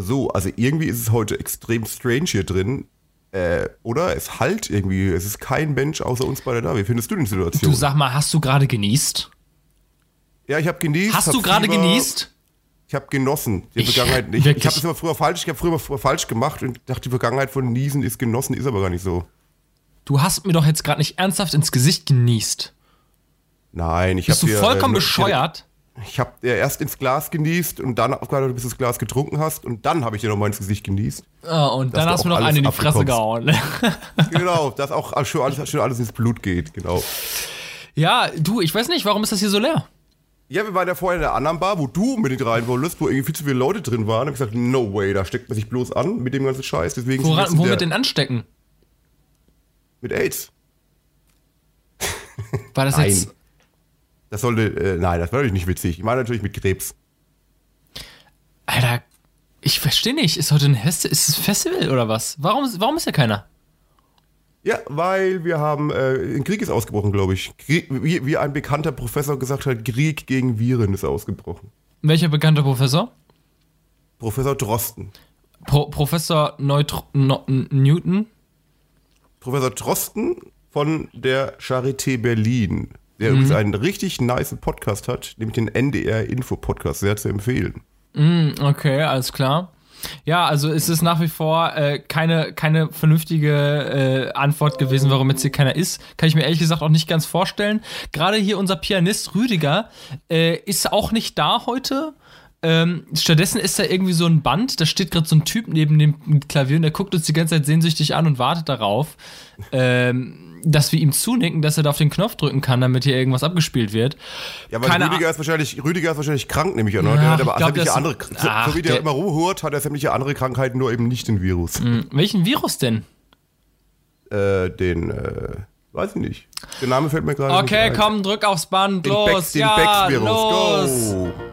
So, also irgendwie ist es heute extrem strange hier drin. Äh, oder? Es halt irgendwie. Es ist kein Mensch außer uns beide da. Wie findest du die Situation? Du sag mal, hast du gerade genießt? ja, ich habe genießt. Hast hab du gerade genießt? Ich habe genossen. Die Ich- Vergangenheit nicht. Ich habe es immer früher falsch, ich habe früher, früher falsch gemacht und dachte, die Vergangenheit von Niesen ist genossen, ist aber gar nicht so. Du hast mir doch jetzt gerade nicht ernsthaft ins Gesicht genießt. Nein, ich Bist du habe dir, vollkommen äh, bescheuert? Ich habe dir erst ins Glas genießt und dann aufgehört, bis du das Glas getrunken hast und dann habe ich dir nochmal ins Gesicht genießt. Ah, und dann hast du noch einen in die Fresse gehauen. genau, dass auch schon alles, schon alles ins Blut geht, genau. ja, du, ich weiß nicht, warum ist das hier so leer? Ja, wir waren ja vorher in der anderen Bar, wo du unbedingt rein wolltest, wo irgendwie viel zu viele Leute drin waren. Da hab ich gesagt, no way, da steckt man sich bloß an mit dem ganzen Scheiß. Deswegen Woran, womit denn anstecken? Mit AIDS. War das Nein. jetzt. Das sollte, äh, nein, das war natürlich nicht witzig. Ich meine natürlich mit Krebs. Alter, ich verstehe nicht. Ist heute ein Fest ist es Festival oder was? Warum, warum ist hier keiner? Ja, weil wir haben, äh, ein Krieg ist ausgebrochen, glaube ich. Krieg, wie, wie ein bekannter Professor gesagt hat, Krieg gegen Viren ist ausgebrochen. Welcher bekannte Professor? Professor Drosten. Pro, Professor Neutr no, Newton? Professor Drosten von der Charité Berlin, der Mhm. übrigens einen richtig nice Podcast hat, nämlich den NDR-Info-Podcast, sehr zu empfehlen. Okay, alles klar. Ja, also es ist nach wie vor äh, keine, keine vernünftige äh, Antwort gewesen, warum jetzt hier keiner ist. Kann ich mir ehrlich gesagt auch nicht ganz vorstellen. Gerade hier unser Pianist Rüdiger äh, ist auch nicht da heute. Ähm, stattdessen ist da irgendwie so ein Band, da steht gerade so ein Typ neben dem Klavier und der guckt uns die ganze Zeit sehnsüchtig an und wartet darauf, ähm, dass wir ihm zunicken, dass er da auf den Knopf drücken kann, damit hier irgendwas abgespielt wird. Ja, weil Keine Rüdiger ist, wahrscheinlich, Rüdiger ist wahrscheinlich krank, nämlich an. Ja, der hat aber glaub, sämtliche andere, so, Ach, so wie der, der- immer rumhört, hat er sämtliche andere Krankheiten, nur eben nicht den Virus. Hm, welchen Virus denn? Äh, den, äh, weiß ich nicht. Der Name fällt mir gerade nicht Okay, komm, drück aufs Band, Den los, Becks, den ja, Becks-Virus, los. go!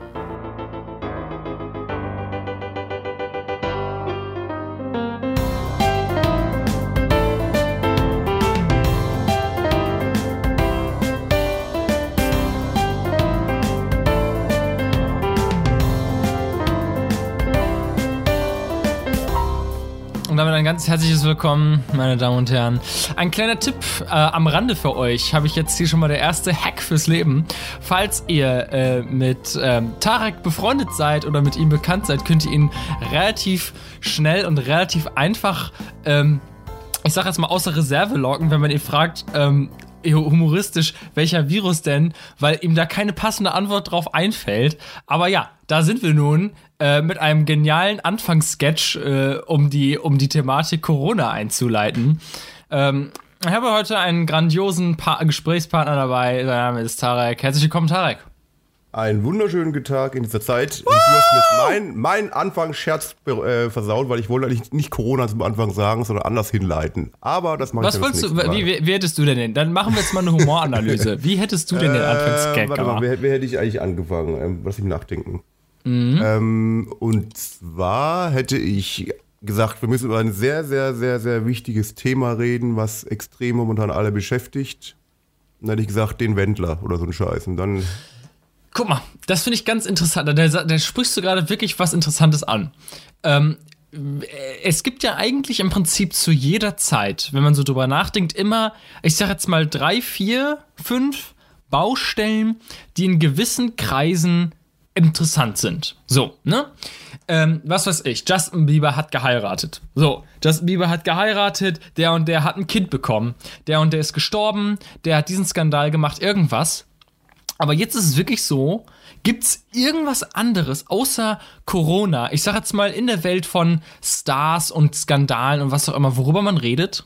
Ganz herzliches Willkommen, meine Damen und Herren. Ein kleiner Tipp äh, am Rande für euch. Habe ich jetzt hier schon mal der erste Hack fürs Leben. Falls ihr äh, mit ähm, Tarek befreundet seid oder mit ihm bekannt seid, könnt ihr ihn relativ schnell und relativ einfach, ähm, ich sag jetzt mal, außer Reserve locken, wenn man ihn fragt, ähm, humoristisch, welcher Virus denn, weil ihm da keine passende Antwort drauf einfällt. Aber ja, da sind wir nun äh, mit einem genialen Anfangssketch, äh, um, die, um die Thematik Corona einzuleiten. Ähm, ich habe heute einen grandiosen pa Gesprächspartner dabei. Sein Name ist Tarek. Herzlich willkommen, Tarek. Einen wunderschönen guten Tag in dieser Zeit. Und du hast mir jetzt mein, Anfangsscherz äh, versaut, weil ich wollte eigentlich nicht Corona zum Anfang sagen, sondern anders hinleiten. Aber das mache ich Was dann das wolltest du, wie, wie, wie hättest du denn den? Dann machen wir jetzt mal eine Humoranalyse. Wie hättest du denn den Äh, Anfangsgag warte mal, gemacht? wer, wer hätte ich eigentlich angefangen? Ähm, lass mich nachdenken. Mhm. Ähm, und zwar hätte ich gesagt, wir müssen über ein sehr, sehr, sehr, sehr wichtiges Thema reden, was extrem momentan alle beschäftigt. Und dann hätte ich gesagt, den Wendler oder so ein Scheiß. Und dann, Guck mal, das finde ich ganz interessant. Da, da sprichst du gerade wirklich was Interessantes an. Ähm, es gibt ja eigentlich im Prinzip zu jeder Zeit, wenn man so drüber nachdenkt, immer, ich sag jetzt mal drei, vier, fünf Baustellen, die in gewissen Kreisen interessant sind. So, ne? Ähm, was weiß ich, Justin Bieber hat geheiratet. So, Justin Bieber hat geheiratet, der und der hat ein Kind bekommen, der und der ist gestorben, der hat diesen Skandal gemacht, irgendwas. Aber jetzt ist es wirklich so, gibt's irgendwas anderes außer Corona? Ich sag jetzt mal in der Welt von Stars und Skandalen und was auch immer, worüber man redet?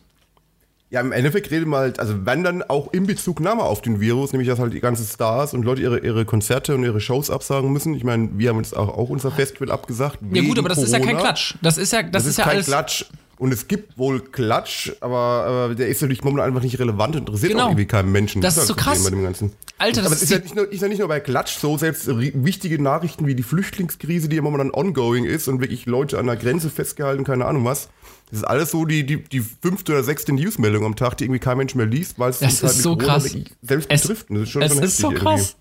Ja, im Endeffekt redet man halt, also wenn dann auch in Bezugnahme auf den Virus, nämlich dass halt die ganzen Stars und Leute ihre, ihre Konzerte und ihre Shows absagen müssen. Ich meine, wir haben uns auch, auch unser Festival abgesagt. Ja gut, aber das ist ja kein Corona. Klatsch. Das ist ja, das, Das, ist, ist, ja kein alles. Klatsch. Und es gibt wohl Klatsch, aber, aber der ist natürlich momentan einfach nicht relevant und interessiert Genau. auch irgendwie keinem Menschen. Das ist so halt krass. Bei dem Ganzen. Alter, das aber es ist ist ja, nicht nur, ist ja nicht nur bei Klatsch so, selbst wichtige Nachrichten wie die Flüchtlingskrise, die ja momentan ongoing ist und wirklich Leute an der Grenze festgehalten, keine Ahnung was. Das ist alles so die, die, die fünfte oder sechste Newsmeldung am Tag, die irgendwie kein Mensch mehr liest, weil es Das halt ist mit so Corona krass. selbst Es- betrifft. Das ist schon Es schon ist so krass.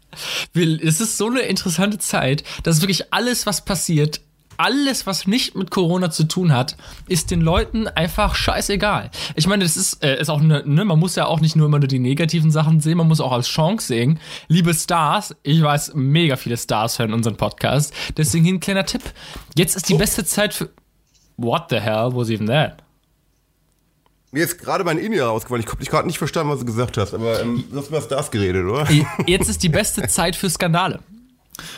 Wir- Es ist so eine interessante Zeit, dass wirklich alles, was passiert, alles, was nicht mit Corona zu tun hat, ist den Leuten einfach scheißegal. Ich meine, das ist, äh, ist auch eine, ne, man muss ja auch nicht nur immer nur die negativen Sachen sehen, man muss auch als Chance sehen. Liebe Stars, ich weiß, mega viele Stars hören unseren Podcast. Deswegen hier ein kleiner Tipp. Jetzt ist die oh. beste Zeit für. What the hell was even that? Mir ist gerade mein In rausgefallen. Ich habe dich gerade nicht verstanden, was du gesagt hast, aber ähm, du hast über Stars geredet, oder? Jetzt ist die beste Zeit für Skandale.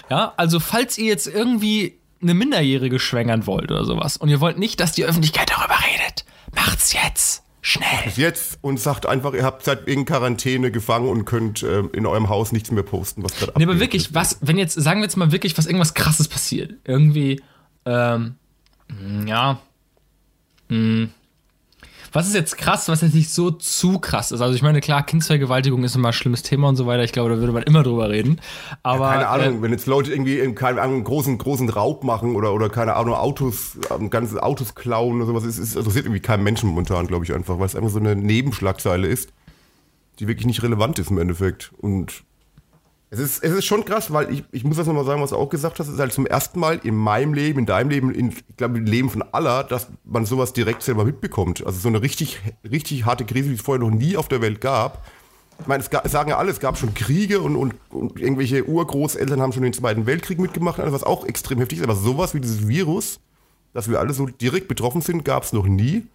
Ja, also falls ihr jetzt irgendwie eine Minderjährige schwängern wollt oder sowas und ihr wollt nicht, dass die Öffentlichkeit darüber redet, macht's jetzt. Schnell. Macht jetzt und sagt einfach, ihr habt seit wegen Quarantäne gefangen und könnt äh, in eurem Haus nichts mehr posten, was gerade Nee, aber wirklich, was, wenn jetzt, sagen wir jetzt mal wirklich, was irgendwas krasses passiert. Irgendwie, ähm, ja, mh, hm, was ist jetzt krass, was jetzt nicht so zu krass ist? Also ich meine, klar, Kindsvergewaltigung ist immer ein schlimmes Thema und so weiter. Ich glaube, da würde man immer drüber reden. Aber ja, keine Ahnung, äh, wenn jetzt Leute irgendwie keine Ahnung, einen großen, großen Raub machen oder, oder keine Ahnung, Autos, ähm, ganze Autos klauen oder sowas, es, es interessiert irgendwie keinen Menschen momentan, glaube ich einfach, weil es einfach so eine Nebenschlagzeile ist, die wirklich nicht relevant ist im Endeffekt. Und es ist, es ist schon krass, weil ich, ich muss das nochmal sagen, was du auch gesagt hast, es ist halt zum ersten Mal in meinem Leben, in deinem Leben, in, ich glaube, im Leben von aller, dass man sowas direkt selber mitbekommt. Also so eine richtig, richtig harte Krise, die es vorher noch nie auf der Welt gab. Ich meine, es, gab, sagen ja alle, es gab schon Kriege und, und, und, irgendwelche Urgroßeltern haben schon den Zweiten Weltkrieg mitgemacht, also was auch extrem heftig ist. Aber sowas wie dieses Virus, dass wir alle so direkt betroffen sind, gab es noch nie.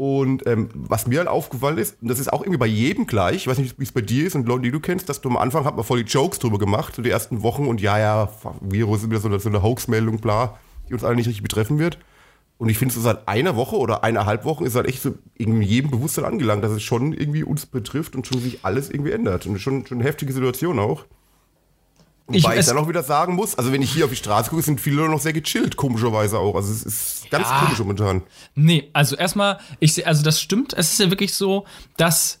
Und ähm, was mir halt aufgefallen ist, und das ist auch irgendwie bei jedem gleich, ich weiß nicht, wie es bei dir ist und Leute, die du kennst, dass du am Anfang hat man voll die Jokes drüber gemacht, so die ersten Wochen und ja, ja, Virus ist wieder so eine, so eine Hoax-Meldung, bla, die uns alle nicht richtig betreffen wird. Und ich finde, so seit einer Woche oder eineinhalb Wochen ist halt echt so in jedem Bewusstsein angelangt, dass es schon irgendwie uns betrifft und schon sich alles irgendwie ändert. Und schon, schon eine heftige Situation auch. Wobei ich, ich dann auch wieder sagen muss, also wenn ich hier auf die Straße gucke, sind viele noch sehr gechillt, komischerweise auch. Also es ist ganz ja. komisch momentan. Nee, also erstmal, ich also das stimmt. Es ist ja wirklich so, dass,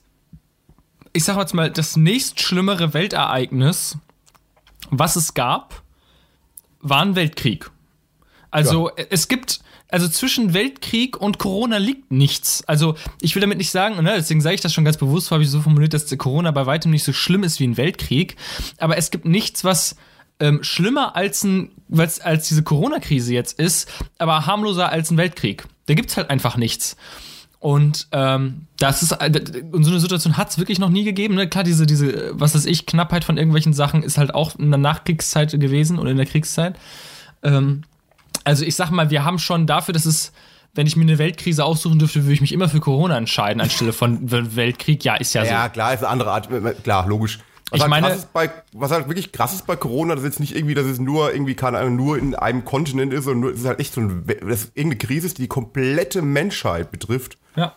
ich sag jetzt mal, das nächst schlimmere Weltereignis, was es gab, war ein Weltkrieg. Also ja. es gibt, also zwischen Weltkrieg und Corona liegt nichts. Also ich will damit nicht sagen, ne, deswegen sage ich das schon ganz bewusst, habe ich so formuliert, dass Corona bei weitem nicht so schlimm ist wie ein Weltkrieg. Aber es gibt nichts, was ähm, schlimmer als, ein, als, als diese Corona-Krise jetzt ist, aber harmloser als ein Weltkrieg. Da gibt es halt einfach nichts. Und ähm, das ist äh, und so eine Situation hat es wirklich noch nie gegeben. Ne? Klar, diese, diese, was weiß ich, Knappheit von irgendwelchen Sachen ist halt auch in der Nachkriegszeit gewesen oder in der Kriegszeit. Ähm, also ich sag mal, wir haben schon dafür, dass es, wenn ich mir eine Weltkrise aussuchen dürfte, würde ich mich immer für Corona entscheiden, anstelle von Weltkrieg. Ja, ist ja, ja so. Ja, klar, ist eine andere Art, klar, logisch. Was ich halt meine, bei, was halt wirklich krass ist bei Corona, das ist jetzt nicht irgendwie, dass es nur irgendwie keine Ahnung, nur in einem Kontinent ist, sondern es ist halt echt so ein, das irgendeine Krise ist, die die komplette Menschheit betrifft. Ja.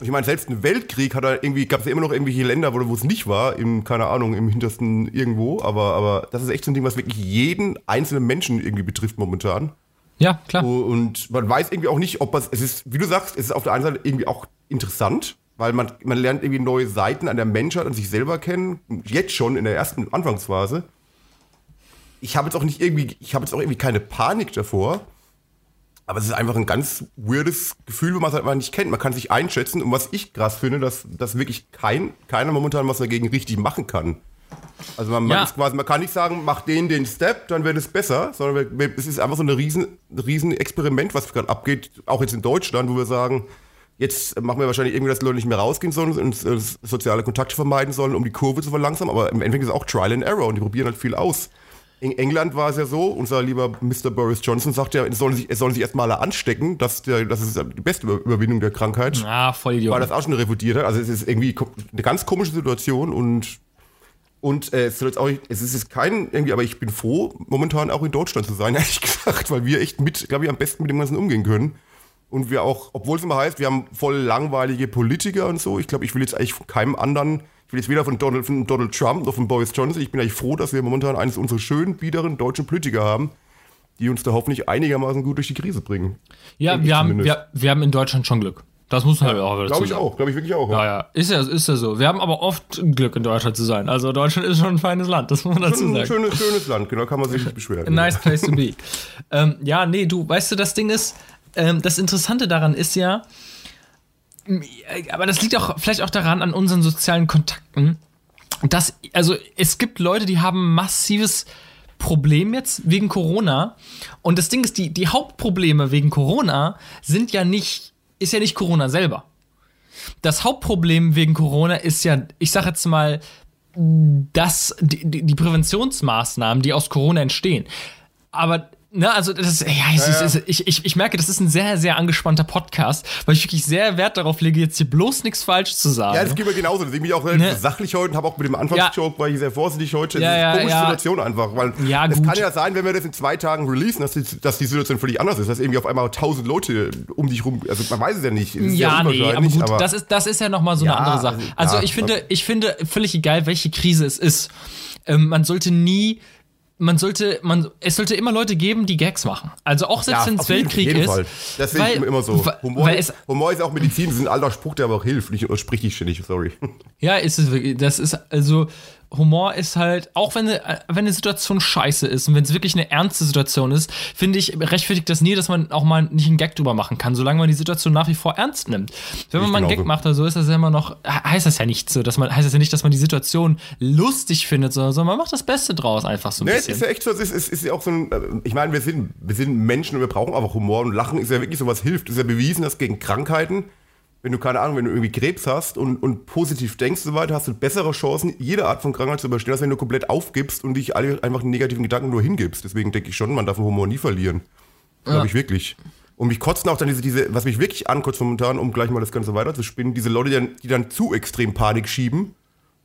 Ich meine, selbst ein Weltkrieg hat da irgendwie, gab es ja immer noch irgendwelche Länder, wo, wo es nicht war, im, keine Ahnung, im hintersten irgendwo, aber, aber das ist echt so ein Ding, was wirklich jeden einzelnen Menschen irgendwie betrifft momentan. Ja, klar. Und man weiß irgendwie auch nicht, ob es, es ist, wie du sagst, es ist auf der einen Seite irgendwie auch interessant, weil man, man lernt irgendwie neue Seiten an der Menschheit, an sich selber kennen, jetzt schon in der ersten Anfangsphase. Ich habe jetzt auch nicht irgendwie, ich habe jetzt auch irgendwie keine Panik davor, aber es ist einfach ein ganz weirdes Gefühl, wenn man es halt einfach nicht kennt. Man kann sich einschätzen und was ich krass finde, dass, dass wirklich kein, keiner momentan was dagegen richtig machen kann. Also man, ja. man, quasi, man, kann nicht sagen, mach den den Step, dann wird es besser, sondern es ist einfach so ein riesen, riesen Experiment, was gerade abgeht, auch jetzt in Deutschland, wo wir sagen, jetzt machen wir wahrscheinlich irgendwie, dass Leute nicht mehr rausgehen sollen und äh, soziale Kontakte vermeiden sollen, um die Kurve zu verlangsamen, aber im Endeffekt ist es auch Trial and Error und die probieren halt viel aus. In England war es ja so, unser lieber Mr. Boris Johnson sagt ja, es sollen sich, es sollen sich erstmal alle anstecken, das, der, das ist die beste Überwindung der Krankheit. Ah, voll Idiot. Weil das auch schon revidiert hat. Also es ist irgendwie eine ganz komische Situation und und äh, es, soll jetzt auch, es ist jetzt kein, irgendwie, aber ich bin froh, momentan auch in Deutschland zu sein, ehrlich gesagt, weil wir echt mit, glaube ich, am besten mit dem Ganzen umgehen können. Und wir auch, obwohl es immer heißt, wir haben voll langweilige Politiker und so. Ich glaube, ich will jetzt eigentlich von keinem anderen, ich will jetzt weder von Donald, von Donald Trump noch von Boris Johnson. Ich bin eigentlich froh, dass wir momentan eines unserer schönen, biederen deutschen Politiker haben, die uns da hoffentlich einigermaßen gut durch die Krise bringen. Ja, wir haben, wir, wir haben in Deutschland schon Glück. Das muss man ja, auch wieder Glaube ich auch, glaube ich wirklich auch. Ja. ja, ja. Ist ja, ist ja so. Wir haben aber oft Glück, in Deutschland zu sein. Also Deutschland ist schon ein feines Land, das muss man dazu sagen. Ein schönes, schönes Land, genau, kann man sich nicht beschweren. A nice place to be. ähm, ja, nee, du, weißt du, das Ding ist, ähm, das Interessante daran ist ja, aber das liegt auch vielleicht auch daran an unseren sozialen Kontakten, dass, also es gibt Leute, die haben massives Problem jetzt wegen Corona. Und das Ding ist, die, die Hauptprobleme wegen Corona sind ja nicht, ist ja nicht Corona selber. Das Hauptproblem wegen Corona ist ja, ich sag jetzt mal, dass die, die Präventionsmaßnahmen, die aus Corona entstehen. Aber Ne, also das ja, es Ja, ja. Ich, ich, ich merke, das ist ein sehr, sehr angespannter Podcast, weil ich wirklich sehr Wert darauf lege, jetzt hier bloß nichts falsch zu sagen. Ja, das geht mir genauso. Deswegen bin ich auch relativ Ne? sachlich heute und habe auch mit dem Anfangsjoke, war ich sehr vorsichtig heute. Ja, das ist ja, eine komische ja. Situation einfach. Weil Ja, es kann ja sein, wenn wir das in zwei Tagen releasen, dass die, dass die Situation völlig anders ist. Dass irgendwie auf einmal tausend Leute um dich rum, also man weiß es ja nicht. Ja, nee, aber gut, das ist, das ist ja nochmal so Ja, eine andere Sache. also, Also ja, ich finde, ich finde völlig egal, welche Krise es ist. Ähm, man sollte nie, man sollte, man, es sollte immer Leute geben, die Gags machen. Also auch selbst ja, wenn es Weltkrieg jeden ist. Fall. Das sehe ich immer so. Humor, es, Humor ist auch Medizin, das ist ein alter Spruch, der aber auch hilft. Ich sprich dich ständig, sorry. Ja, ist es wirklich. Das ist also Humor ist halt, auch wenn eine, wenn eine Situation scheiße ist und wenn es wirklich eine ernste Situation ist, finde ich, rechtfertigt das nie, dass man auch mal nicht einen Gag drüber machen kann, solange man die Situation nach wie vor ernst nimmt. Wenn man Ich mal einen genauso. Gag macht oder so, ist das ja immer noch, heißt das ja nicht so, dass man, heißt das ja nicht, dass man die Situation lustig findet, sondern so, man macht das Beste draus einfach so ein Nee, es bisschen. ist ja echt so, es ist, es ist ja auch so ein, äh, ich meine, wir sind, wir sind Menschen und wir brauchen einfach Humor und Lachen ist ja wirklich so was hilft. Es ist ja bewiesen, dass gegen Krankheiten, wenn du keine Ahnung, wenn du irgendwie Krebs hast und, und positiv denkst und so weiter, hast du bessere Chancen, jede Art von Krankheit zu überstehen, als wenn du komplett aufgibst und dich alle einfach den negativen Gedanken nur hingibst. Deswegen denke ich schon, man darf den Humor nie verlieren. Glaube ich wirklich. Und mich kotzen auch dann diese, diese, was mich wirklich ankotzt momentan, um gleich mal das Ganze weiterzuspinnen, diese Leute, die dann, die dann zu extrem Panik schieben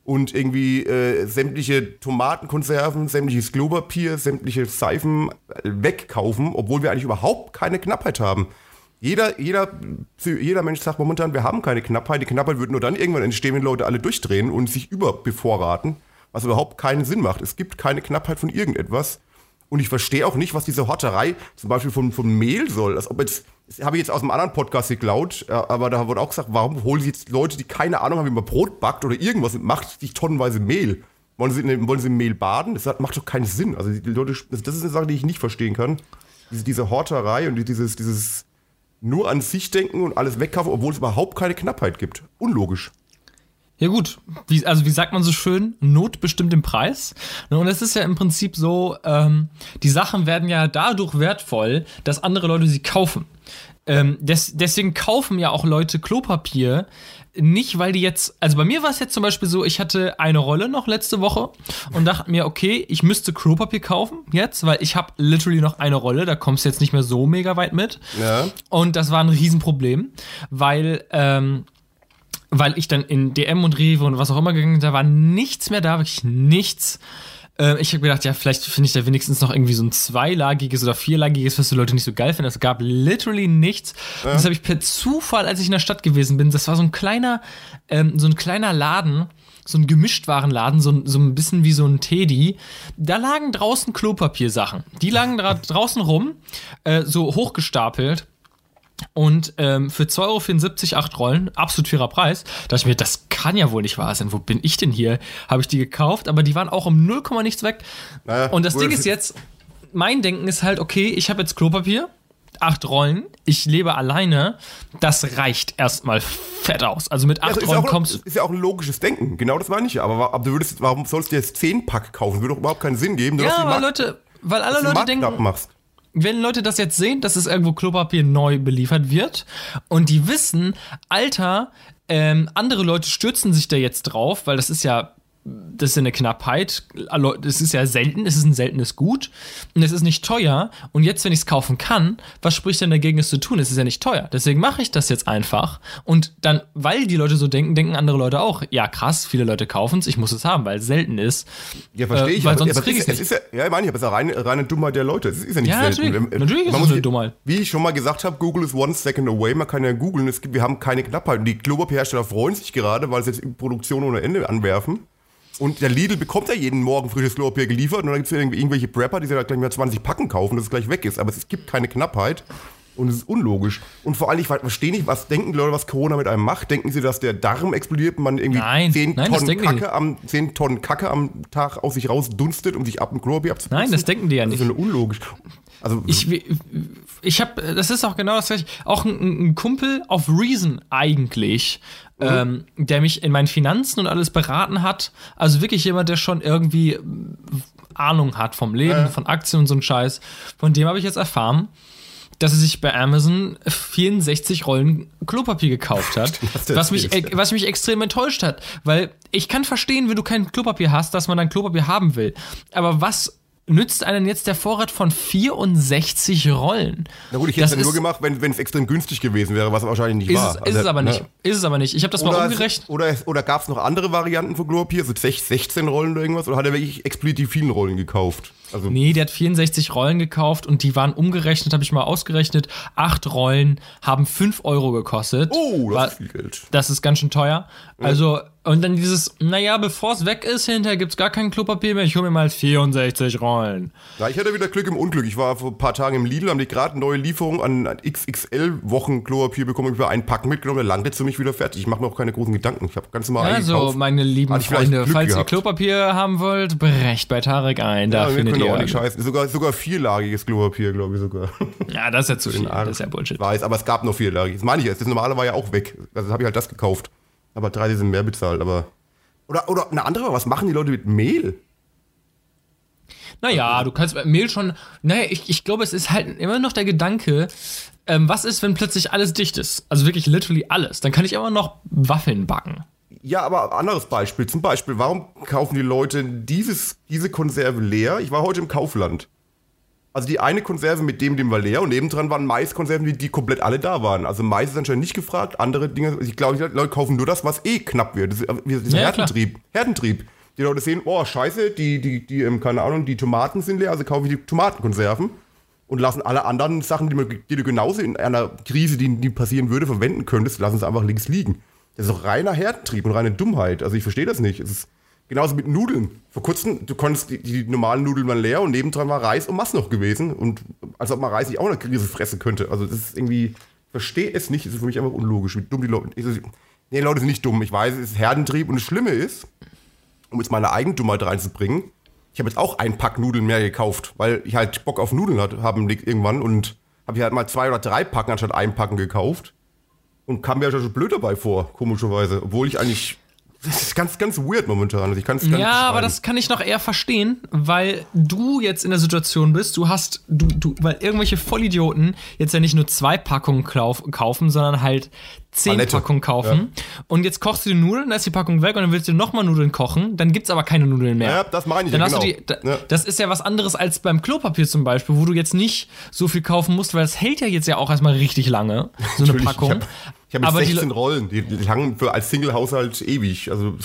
und irgendwie äh, sämtliche Tomatenkonserven, sämtliches Klopapier, sämtliche Seifen äh, wegkaufen, obwohl wir eigentlich überhaupt keine Knappheit haben. Jeder, jeder, jeder Mensch sagt momentan, wir haben keine Knappheit. Die Knappheit wird nur dann irgendwann entstehen, wenn Leute alle durchdrehen und sich überbevorraten, was überhaupt keinen Sinn macht. Es gibt keine Knappheit von irgendetwas. Und ich verstehe auch nicht, was diese Hotterei zum Beispiel von, von Mehl soll. Als ob jetzt, das habe ich jetzt aus einem anderen Podcast geklaut, äh, aber da wurde auch gesagt, warum holen sie jetzt Leute, die keine Ahnung haben, wie man Brot backt oder irgendwas und macht sich tonnenweise Mehl? Wollen sie, wollen sie Mehl baden? Das macht doch keinen Sinn. Also die Leute, das das ist eine Sache, die ich nicht verstehen kann. Diese, diese Horterei und dieses, dieses nur an sich denken und alles wegkaufen, obwohl es überhaupt keine Knappheit gibt. Unlogisch. Ja gut, wie, also wie sagt man so schön, Not bestimmt den Preis. Ne, Und es ist ja im Prinzip so, ähm, die Sachen werden ja dadurch wertvoll, dass andere Leute sie kaufen. Ähm, des, deswegen kaufen ja auch Leute Klopapier, nicht weil die jetzt, also bei mir war es jetzt zum Beispiel so, ich hatte eine Rolle noch letzte Woche und dachte mir, okay, ich müsste Klopapier kaufen jetzt, weil ich habe literally noch eine Rolle, da kommst du jetzt nicht mehr so mega weit mit. Ja. Und das war ein Riesenproblem, weil, ähm, weil ich dann in DM und Rewe und was auch immer gegangen bin, da war nichts mehr da, wirklich nichts. Äh, ich habe gedacht, ja, vielleicht finde ich da wenigstens noch irgendwie so ein zweilagiges oder vierlagiges, was die Leute nicht so geil finden. Es gab literally nichts. Und das habe ich per Zufall, als ich in der Stadt gewesen bin, das war so ein kleiner, ähm, so ein kleiner Laden, so ein Gemischtwarenladen, so, ein- so ein bisschen wie so ein Teddy. Da lagen draußen Klopapiersachen. Die lagen dra draußen rum, äh, so hochgestapelt. Und ähm, für 2,74 Euro acht Rollen, absolut fairer Preis, dachte ich mir, das kann ja wohl nicht wahr sein. Wo bin ich denn hier? Habe ich die gekauft, aber die waren auch um 0, nichts weg. Naja, Und das Ding ist jetzt, mein Denken ist halt, okay, ich habe jetzt Klopapier, acht Rollen, ich lebe alleine, das reicht erstmal fett aus. Also mit acht Also ist, ja Rollen auch, kommst ist ja auch ein logisches Denken. Genau das meine ich ja. Aber, aber du würdest, warum sollst du jetzt 10 Pack kaufen? Würde doch überhaupt keinen Sinn geben. Dass Ja, Markt- Leute, weil alle du Leute denken, machst. Wenn Leute das jetzt sehen, dass es irgendwo Klopapier neu beliefert wird und die wissen, Alter, ähm, andere Leute stürzen sich da jetzt drauf, weil das ist ja, das ist ja eine Knappheit. Das ist ja selten, es ist ein seltenes Gut und es ist nicht teuer. Und jetzt, wenn ich es kaufen kann, was spricht denn dagegen, es zu tun? Es ist ja nicht teuer. Deswegen mache ich das jetzt einfach. Und dann, weil die Leute so denken, denken andere Leute auch, ja krass, viele Leute kaufen es, ich muss es haben, weil es selten ist. Ja, verstehe Äh, ich. weil aber- sonst aber krieg es ist, es ist ja, ja, ich meine, ich habe es ja reine, reine Dummheit der Leute. Es ist ja nicht Ja, selten. natürlich. Natürlich ist es eine Dummheit. Wie ich schon mal gesagt habe, Google ist one second away. Man kann ja googeln. Es wir haben keine Knappheit. Und die Klopapierhersteller freuen sich gerade, weil sie jetzt Produktion ohne Ende anwerfen. Und der Lidl bekommt ja jeden Morgen frisches Klopapier geliefert. Und dann gibt es irgendwie irgendwelche Prepper, die sich da gleich mal 20 Packen kaufen, dass es gleich weg ist. Aber es gibt keine Knappheit. Und es ist unlogisch. Und vor allem, ich verstehe nicht, was denken die Leute, was Corona mit einem macht. Denken sie, dass der Darm explodiert und man irgendwie Nein, 10, nein, das Tonnen Kacke am, 10 Tonnen Kacke am Tag aus sich raus dunstet, um sich ab dem Klopapier abzuputzen? Nein, das denken die ja Das nicht. ist ja unlogisch. Also, Ich, ich habe, das ist auch genau das gleiche. Auch ein, ein Kumpel auf Reason eigentlich, ähm, der mich in meinen Finanzen und alles beraten hat. Also wirklich jemand, der schon irgendwie Ahnung hat vom Leben, ja. von Aktien und so ein Scheiß. Von dem habe ich jetzt erfahren, dass er sich bei Amazon 64 Rollen Klopapier gekauft hat, was mich, was mich extrem enttäuscht hat, weil ich kann verstehen, wenn du kein Klopapier hast, dass man dann Klopapier haben will. Aber was nützt einen jetzt der Vorrat von 64 Rollen. Na gut, ich hätte es nur gemacht, wenn es extrem günstig gewesen wäre, was wahrscheinlich nicht ist war. Es, ist also, es aber nicht. Ne? Ist es aber nicht. Ich habe das oder mal umgerechnet. oder oder gab es noch andere Varianten von Klopapier, so 16 Rollen oder irgendwas? Oder hat er wirklich explizit vielen Rollen gekauft? Also nee, der hat 64 Rollen gekauft und die waren umgerechnet, habe ich mal ausgerechnet. Acht Rollen haben 5 Euro gekostet. Oh, das ist viel Geld. Das ist ganz schön teuer. Also und dann dieses, naja, bevor es weg ist, hinterher gibt es gar kein Klopapier mehr. Ich hole mir mal 64 Rollen. Ja, ich hatte wieder Glück im Unglück. Ich war vor ein paar Tagen im Lidl, haben die gerade neue Lieferung an XXL-Wochen Klopapier bekommen. Ich habe einen Pack mitgenommen, der landet für mich wieder fertig. Ich mache mir auch keine großen Gedanken. Ich habe ganz normal Also, meine lieben Freunde, falls ihr Klopapier haben wollt, brecht bei Tarek ein. Da ja, findet ihr auch nicht scheißen. Sogar, sogar vierlagiges Klopapier, glaube ich sogar. Ja, das ist ja zu viel. Das ist ja Bullshit. Weiß, aber es gab noch vierlagig. Das meine ich jetzt. Das normale war ja auch weg. Also habe ich halt das gekauft. Aber 30 sind mehr bezahlt, aber. Oder, oder eine andere, was machen die Leute mit Mehl? Naja, du kannst Mehl schon. Naja, ich, ich glaube, es ist halt immer noch der Gedanke, ähm, was ist, wenn plötzlich alles dicht ist? Also wirklich literally alles. Dann kann ich immer noch Waffeln backen. Ja, aber anderes Beispiel. Zum Beispiel, warum kaufen die Leute dieses, diese Konserve leer? Ich war heute im Kaufland. Also die eine Konserve mit dem, dem war leer und nebendran waren Maiskonserven, die, die komplett alle da waren. Also Mais ist anscheinend nicht gefragt, andere Dinge, ich glaube, die Leute kaufen nur das, was eh knapp wird. Das ist, das ist ja, Herdentrieb. Herdentrieb. Die Leute sehen, oh, scheiße, die, die, die, ähm, keine Ahnung, die Tomaten sind leer, also kaufe ich die Tomatenkonserven und lassen alle anderen Sachen, die, die du genauso in einer Krise, die, die passieren würde, verwenden könntest, lassen sie einfach links liegen. Das ist doch reiner Herdentrieb und reine Dummheit. Also ich verstehe das nicht. Es ist, Genauso mit Nudeln. Vor kurzem, du konntest die, die, normalen Nudeln waren leer und nebendran war Reis und Mass noch gewesen. Und als ob man Reis nicht auch eine Krise fressen könnte. Also das ist irgendwie, ich verstehe es nicht. Es ist für mich einfach unlogisch, wie dumm die Leute. Ich, nee, Leute sind nicht dumm. Ich weiß, es ist Herdentrieb und das Schlimme ist, um jetzt meine Eigendummheit reinzubringen, ich habe jetzt auch ein Pack Nudeln mehr gekauft, weil ich halt Bock auf Nudeln hatte, haben irgendwann und habe ich halt mal zwei oder drei Packen anstatt ein Packen gekauft und kam mir ja schon blöd dabei vor, komischerweise, obwohl ich eigentlich das ist ganz, ganz weird momentan. Also ich kann's ja, aber das kann ich noch eher verstehen, weil du jetzt in der Situation bist, du hast, du, du, weil irgendwelche Vollidioten jetzt ja nicht nur zwei Packungen kaufen, sondern halt zehn Palette. Packungen kaufen. Ja. Und jetzt kochst du die Nudeln, dann ist die Packung weg und dann willst du nochmal Nudeln kochen, dann gibt's aber keine Nudeln mehr. Ja, das meine ich dann ja, genau. Die, da, ja. Das ist ja was anderes als beim Klopapier zum Beispiel, wo du jetzt nicht so viel kaufen musst, weil das hält ja jetzt ja auch erstmal richtig lange, so eine Packung. Ich habe hab 16 die, Rollen, die, die hangen für als Single-Haushalt ewig. Also,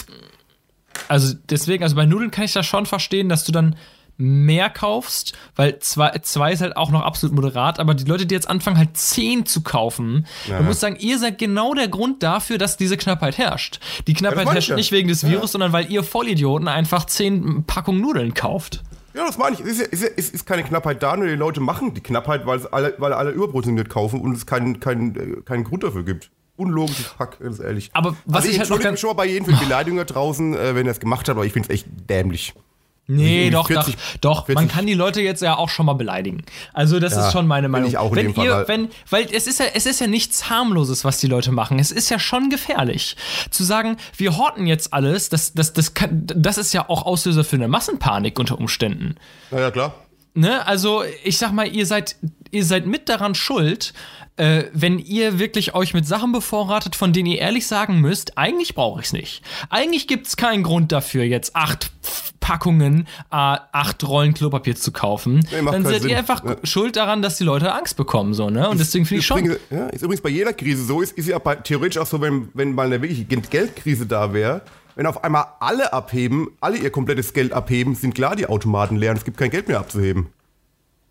also deswegen, also bei Nudeln kann ich das schon verstehen, dass du dann mehr kaufst, weil zwei, zwei ist halt auch noch absolut moderat, aber die Leute, die jetzt anfangen, halt zehn zu kaufen, ja. du musst sagen, ihr seid genau der Grund dafür, dass diese Knappheit herrscht. Die Knappheit herrscht nicht wegen des Virus, ja. sondern weil ihr Vollidioten einfach zehn Packungen Nudeln kauft. Ja, das meine ich. Es ist, ist, ist, keine Knappheit da, nur die Leute machen die Knappheit, weil, alle, weil alle überproduziert kaufen und es keinen kein, kein Grund dafür gibt unlogisches Pack, ganz ehrlich. Aber was also ich, ich halt noch ganz schon bei jedem für die Beleidigung da draußen, äh, wenn er es gemacht hat, aber ich finde es echt dämlich. Nee, doch, 40, doch, doch. 40. Man kann die Leute jetzt ja auch schon mal beleidigen. Also das ja, ist schon meine Meinung. Ich auch in wenn dem ihr, Fall, wenn, weil es ist ja, es ist ja nichts harmloses, was die Leute machen. Es ist ja schon gefährlich zu sagen, wir horten jetzt alles. Das, das, das, kann, das ist ja auch Auslöser für eine Massenpanik unter Umständen. Na ja, klar. Ne, also ich sag mal, ihr seid, ihr seid mit daran schuld, äh, wenn ihr wirklich euch mit Sachen bevorratet, von denen ihr ehrlich sagen müsst, eigentlich brauche ich es nicht. Eigentlich gibt es keinen Grund dafür, jetzt acht Packungen, äh, acht Rollen Klopapier zu kaufen. Nee, dann seid Sinn. ihr einfach ja. schuld daran, dass die Leute Angst bekommen, so, ne? Und ist, deswegen finde ich schon. Übrigens, ja, ist übrigens bei jeder Krise so, ist, ist ja bei, theoretisch auch so, wenn, wenn mal eine wirkliche Geldkrise da wäre, wenn auf einmal alle abheben, alle ihr komplettes Geld abheben, sind klar die Automaten leer und es gibt kein Geld mehr abzuheben.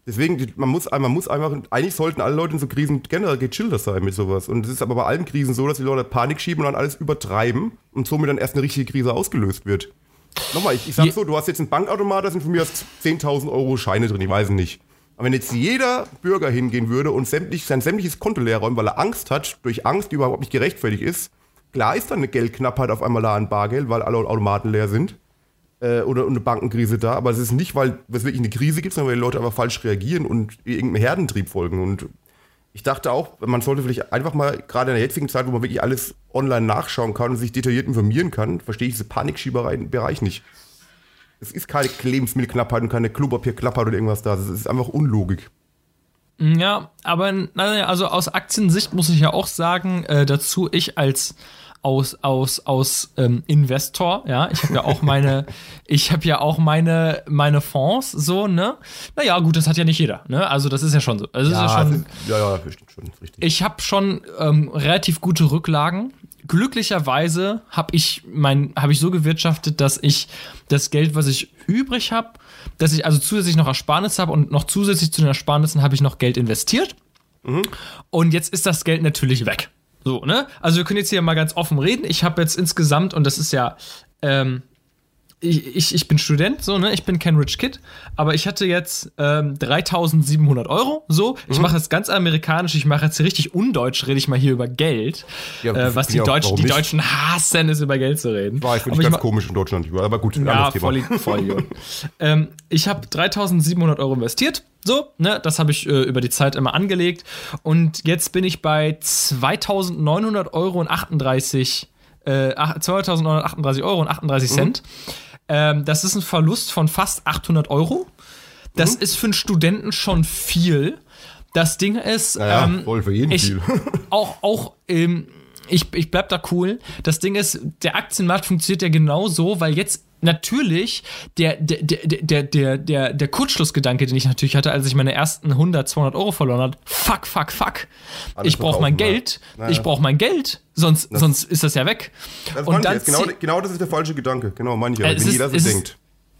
Deswegen, man muss, man muss einfach, eigentlich sollten alle Leute in so Krisen generell gechillter sein mit sowas. Und es ist aber bei allen Krisen so, dass die Leute Panik schieben und dann alles übertreiben und somit dann erst eine richtige Krise ausgelöst wird. Nochmal, ich, ich sag so, du hast jetzt einen Bankautomat, da sind von mir 10.000 Euro Scheine drin, ich weiß nicht. Aber wenn jetzt jeder Bürger hingehen würde und sämtlich, sein sämtliches Konto leer räumen, weil er Angst hat, durch Angst, die überhaupt nicht gerechtfertigt ist, klar ist dann eine Geldknappheit auf einmal da an Bargeld, weil alle Automaten leer sind äh, oder eine Bankenkrise da, aber es ist nicht, weil es wirklich eine Krise gibt, sondern weil die Leute einfach falsch reagieren und irgendeinem Herdentrieb folgen. Und ich dachte auch, man sollte vielleicht einfach mal, gerade in der jetzigen Zeit, wo man wirklich alles online nachschauen kann und sich detailliert informieren kann, verstehe ich diese Panikschieberei im Bereich nicht. es ist keine Lebensmittelknappheit und keine Klopapierknappheit oder irgendwas da. Das ist einfach Unlogik. Ja, aber also aus Aktiensicht muss ich ja auch sagen, äh, dazu ich als aus aus aus ähm, Investor, ja, ich habe ja auch meine, ich habe ja auch meine meine Fonds, so ne. Naja, gut, das hat ja nicht jeder, ne. Also das ist ja schon so. Also ja, ist ja, schon, ja, ja, schon, richtig. ich habe schon ähm, relativ gute Rücklagen. Glücklicherweise habe ich mein habe ich so gewirtschaftet, dass ich das Geld, was ich übrig habe, dass ich also zusätzlich noch Ersparnisse habe und noch zusätzlich zu den Ersparnissen habe ich noch Geld investiert. Und jetzt ist das Geld natürlich weg. So, ne? Also wir können jetzt hier mal ganz offen reden. Ich habe jetzt insgesamt, und das ist ja, ähm, ich, ich, ich bin Student, so, ne? Ich bin kein Rich Kid, aber ich hatte jetzt ähm, 3700 Euro, so. Ich mache das ganz amerikanisch, ich mache jetzt hier richtig undeutsch, rede ich mal hier über Geld. Ja, äh, was die, ja, warum die? Deutschen hassen, ist über Geld zu reden. War ich finde ich ganz ma- komisch in Deutschland, aber gut, ja, anderes Thema. voll, voll ähm, ich habe 3700 Euro investiert. So, ne, das habe ich äh, über die Zeit immer angelegt. Und jetzt bin ich bei 2900 Euro und 38, äh, ach- 2938 Euro und 38 Cent. Ähm, das ist ein Verlust von fast 800 Euro. Das ist für einen Studenten schon viel. Das Ding ist, Ja, ja, ähm, voll für jeden ich, viel. auch, auch, ähm, ich, ich bleib da cool. Das Ding ist, der Aktienmarkt funktioniert ja genau so, weil jetzt natürlich der, der, der, der, der, der, Kurzschlussgedanke, den ich natürlich hatte, als ich meine ersten 100, 200 Euro verloren habe, fuck, fuck, fuck. Alles ich brauche mein ja. Geld. Ja, Ich brauche mein Geld. Sonst, sonst ist das ja weg. Das Und dann. Genau, genau das ist der falsche Gedanke. Genau, ja. Äh, Wenn ist- jeder so ist- denkt.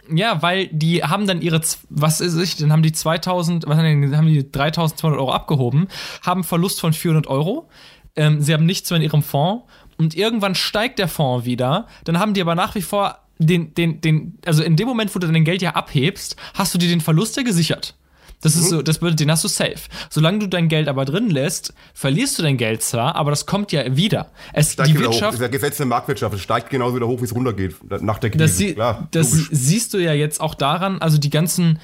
Ja, weil die haben dann ihre, was ist ich, dann haben die 2000, was haben die, haben die 3200 Euro abgehoben, haben Verlust von 400 Euro, ähm, sie haben nichts mehr in ihrem Fonds und irgendwann steigt der Fonds wieder, dann haben die aber nach wie vor den, den, den, also in dem Moment, wo du dein Geld ja abhebst, hast du dir den Verlust ja gesichert. Das ist so, das bedeutet, den hast du safe. Solange du dein Geld aber drin lässt, verlierst du dein Geld zwar, aber das kommt ja wieder. Es, Steigt die. Das Wirtschaft, ist ja Gesetz der Marktwirtschaft. Es steigt genauso wieder hoch, wie es runtergeht. Nach der Krise. das, sie, Klar, das logisch. siehst du ja jetzt auch daran, also die ganzen,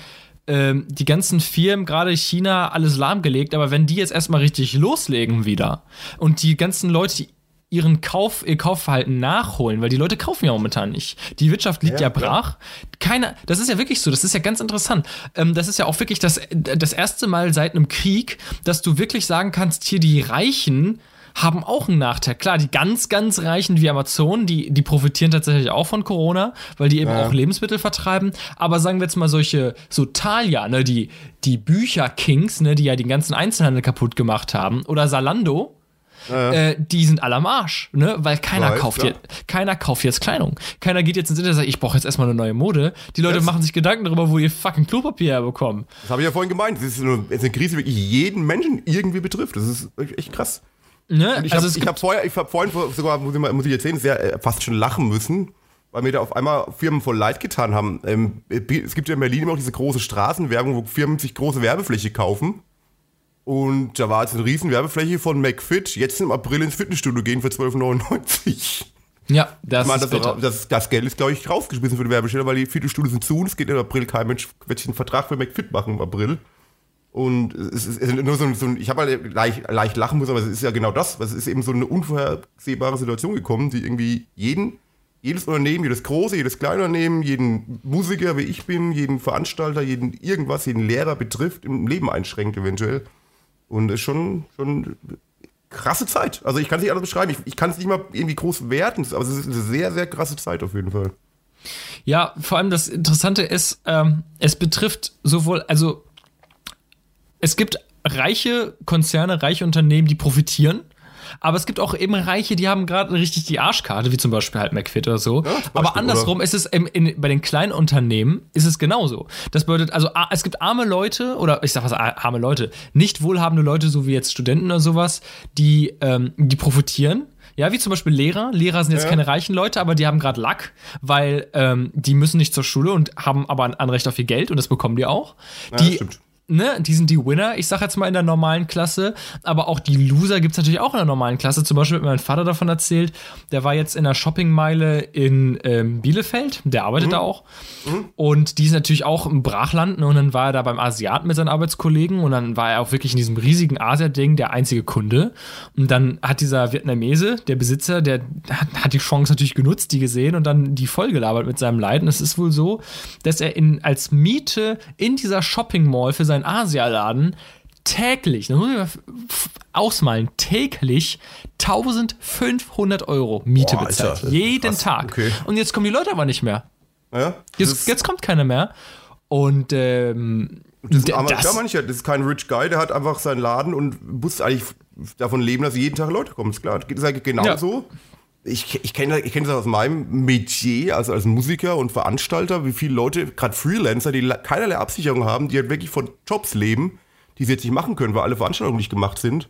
ähm, die ganzen Firmen, gerade China, alles lahmgelegt, aber wenn die jetzt erstmal richtig loslegen wieder und die ganzen Leute, die ihren Kauf, ihr Kaufverhalten nachholen, weil die Leute kaufen ja momentan nicht. Die Wirtschaft liegt ja, Ja, brach. Keiner, das ist ja wirklich so, das ist ja ganz interessant. Ähm, das ist ja auch wirklich das, das erste Mal seit einem Krieg, dass du wirklich sagen kannst, hier die Reichen haben auch einen Nachteil. Klar, die ganz, ganz Reichen wie Amazon, die, die profitieren tatsächlich auch von Corona, weil die eben Ja. auch Lebensmittel vertreiben. Aber sagen wir jetzt mal solche, so Thalia, ne, die, die Bücher-Kings, ne, die ja den ganzen Einzelhandel kaputt gemacht haben, oder Salando, äh, die sind alle am Arsch, ne? Weil keiner Weiß, kauft ja. jetzt, keiner kauft jetzt Kleidung. Keiner geht jetzt ins Internet und sagt, ich brauche jetzt erstmal eine neue Mode. Die Leute Das- machen sich Gedanken darüber, wo ihr fucking Klopapier herbekommen. Das habe ich ja vorhin gemeint. Das ist eine, es ist eine Krise, die wirklich jeden Menschen irgendwie betrifft. Das ist echt krass. Ne? Und ich also habe hab vorher, ich habe vorhin sogar, muss ich, mal, muss ich erzählen, sehr äh, fast schon lachen müssen, weil mir da auf einmal Firmen voll leid getan haben. Ähm, es gibt ja in Berlin immer auch diese große Straßenwerbung, wo Firmen sich große Werbefläche kaufen. Und da war jetzt eine riesen Werbefläche von McFit, jetzt im April ins Fitnessstudio gehen für 12,99. ja, das meine, ist das, das, das Geld ist, glaube ich, rausgeschmissen für die Werbestelle, weil die Fitnessstudios sind zu und es geht im April kein Mensch, wird sich einen Vertrag für McFit machen im April. Und es ist, es ist nur so ein, so ein ich habe halt leicht, leicht lachen müssen, aber es ist ja genau das. Es ist eben so eine unvorhersehbare Situation gekommen, die irgendwie jeden, jedes Unternehmen, jedes große, jedes kleine Unternehmen, jeden Musiker, wie ich bin, jeden Veranstalter, jeden irgendwas, jeden Lehrer betrifft, im Leben einschränkt eventuell. Und ist schon, schon krasse Zeit. Also ich kann es nicht anders beschreiben. Ich, ich kann es nicht mal irgendwie groß werten, aber es ist eine sehr, sehr krasse Zeit auf jeden Fall. Ja, vor allem das Interessante ist, ähm, es betrifft sowohl, also es gibt reiche Konzerne, reiche Unternehmen, die profitieren. Aber es gibt auch eben Reiche, die haben gerade richtig die Arschkarte, wie zum Beispiel halt McFit oder so. zum Beispiel, Aber andersrum ist es im, in, bei den kleinen Unternehmen ist es genauso. Das bedeutet, also es gibt arme Leute oder ich sag was arme Leute, nicht wohlhabende Leute, so wie jetzt Studenten oder sowas, die ähm, die profitieren. Ja, wie zum Beispiel Lehrer. Lehrer sind jetzt Ja. keine reichen Leute, aber die haben gerade Lack, weil ähm, die müssen nicht zur Schule und haben aber ein Anrecht auf ihr Geld und das bekommen die auch. Ja, die stimmt. Ne, die sind die Winner, ich sag jetzt mal in der normalen Klasse, aber auch die Loser gibt es natürlich auch in der normalen Klasse. Zum Beispiel hat mein Vater davon erzählt, der war jetzt in der Shoppingmeile in ähm, Bielefeld, der arbeitet mhm. da auch. Mhm. Und die ist natürlich auch im Brachland ne, und dann war er da beim Asiaten mit seinen Arbeitskollegen und dann war er auch wirklich in diesem riesigen Asia-Ding der einzige Kunde. Und dann hat dieser Vietnamese, der Besitzer, der hat, hat die Chance natürlich genutzt, die gesehen und dann die vollgelabert mit seinem Leid. Und es ist wohl so, dass er in, als Miete in dieser Shopping Mall für seinen Asialaden täglich, das muss ich mal ausmalen, täglich 1500 Euro Miete Boah, bezahlt. Alter, jeden krass. Tag. Okay. Und jetzt kommen die Leute aber nicht mehr. Ja, jetzt, jetzt kommt keiner mehr. Und ähm, das das, mancher, das ist kein Rich Guy, der hat einfach seinen Laden und muss eigentlich davon leben, dass jeden Tag Leute kommen. Ist klar. Das ist eigentlich genauso. Ja ich, ich kenne ich kenn das aus meinem Metier, also als Musiker und Veranstalter, wie viele Leute, gerade Freelancer, die keinerlei Absicherung haben, die halt wirklich von Jobs leben, die sie jetzt nicht machen können, weil alle Veranstaltungen nicht gemacht sind.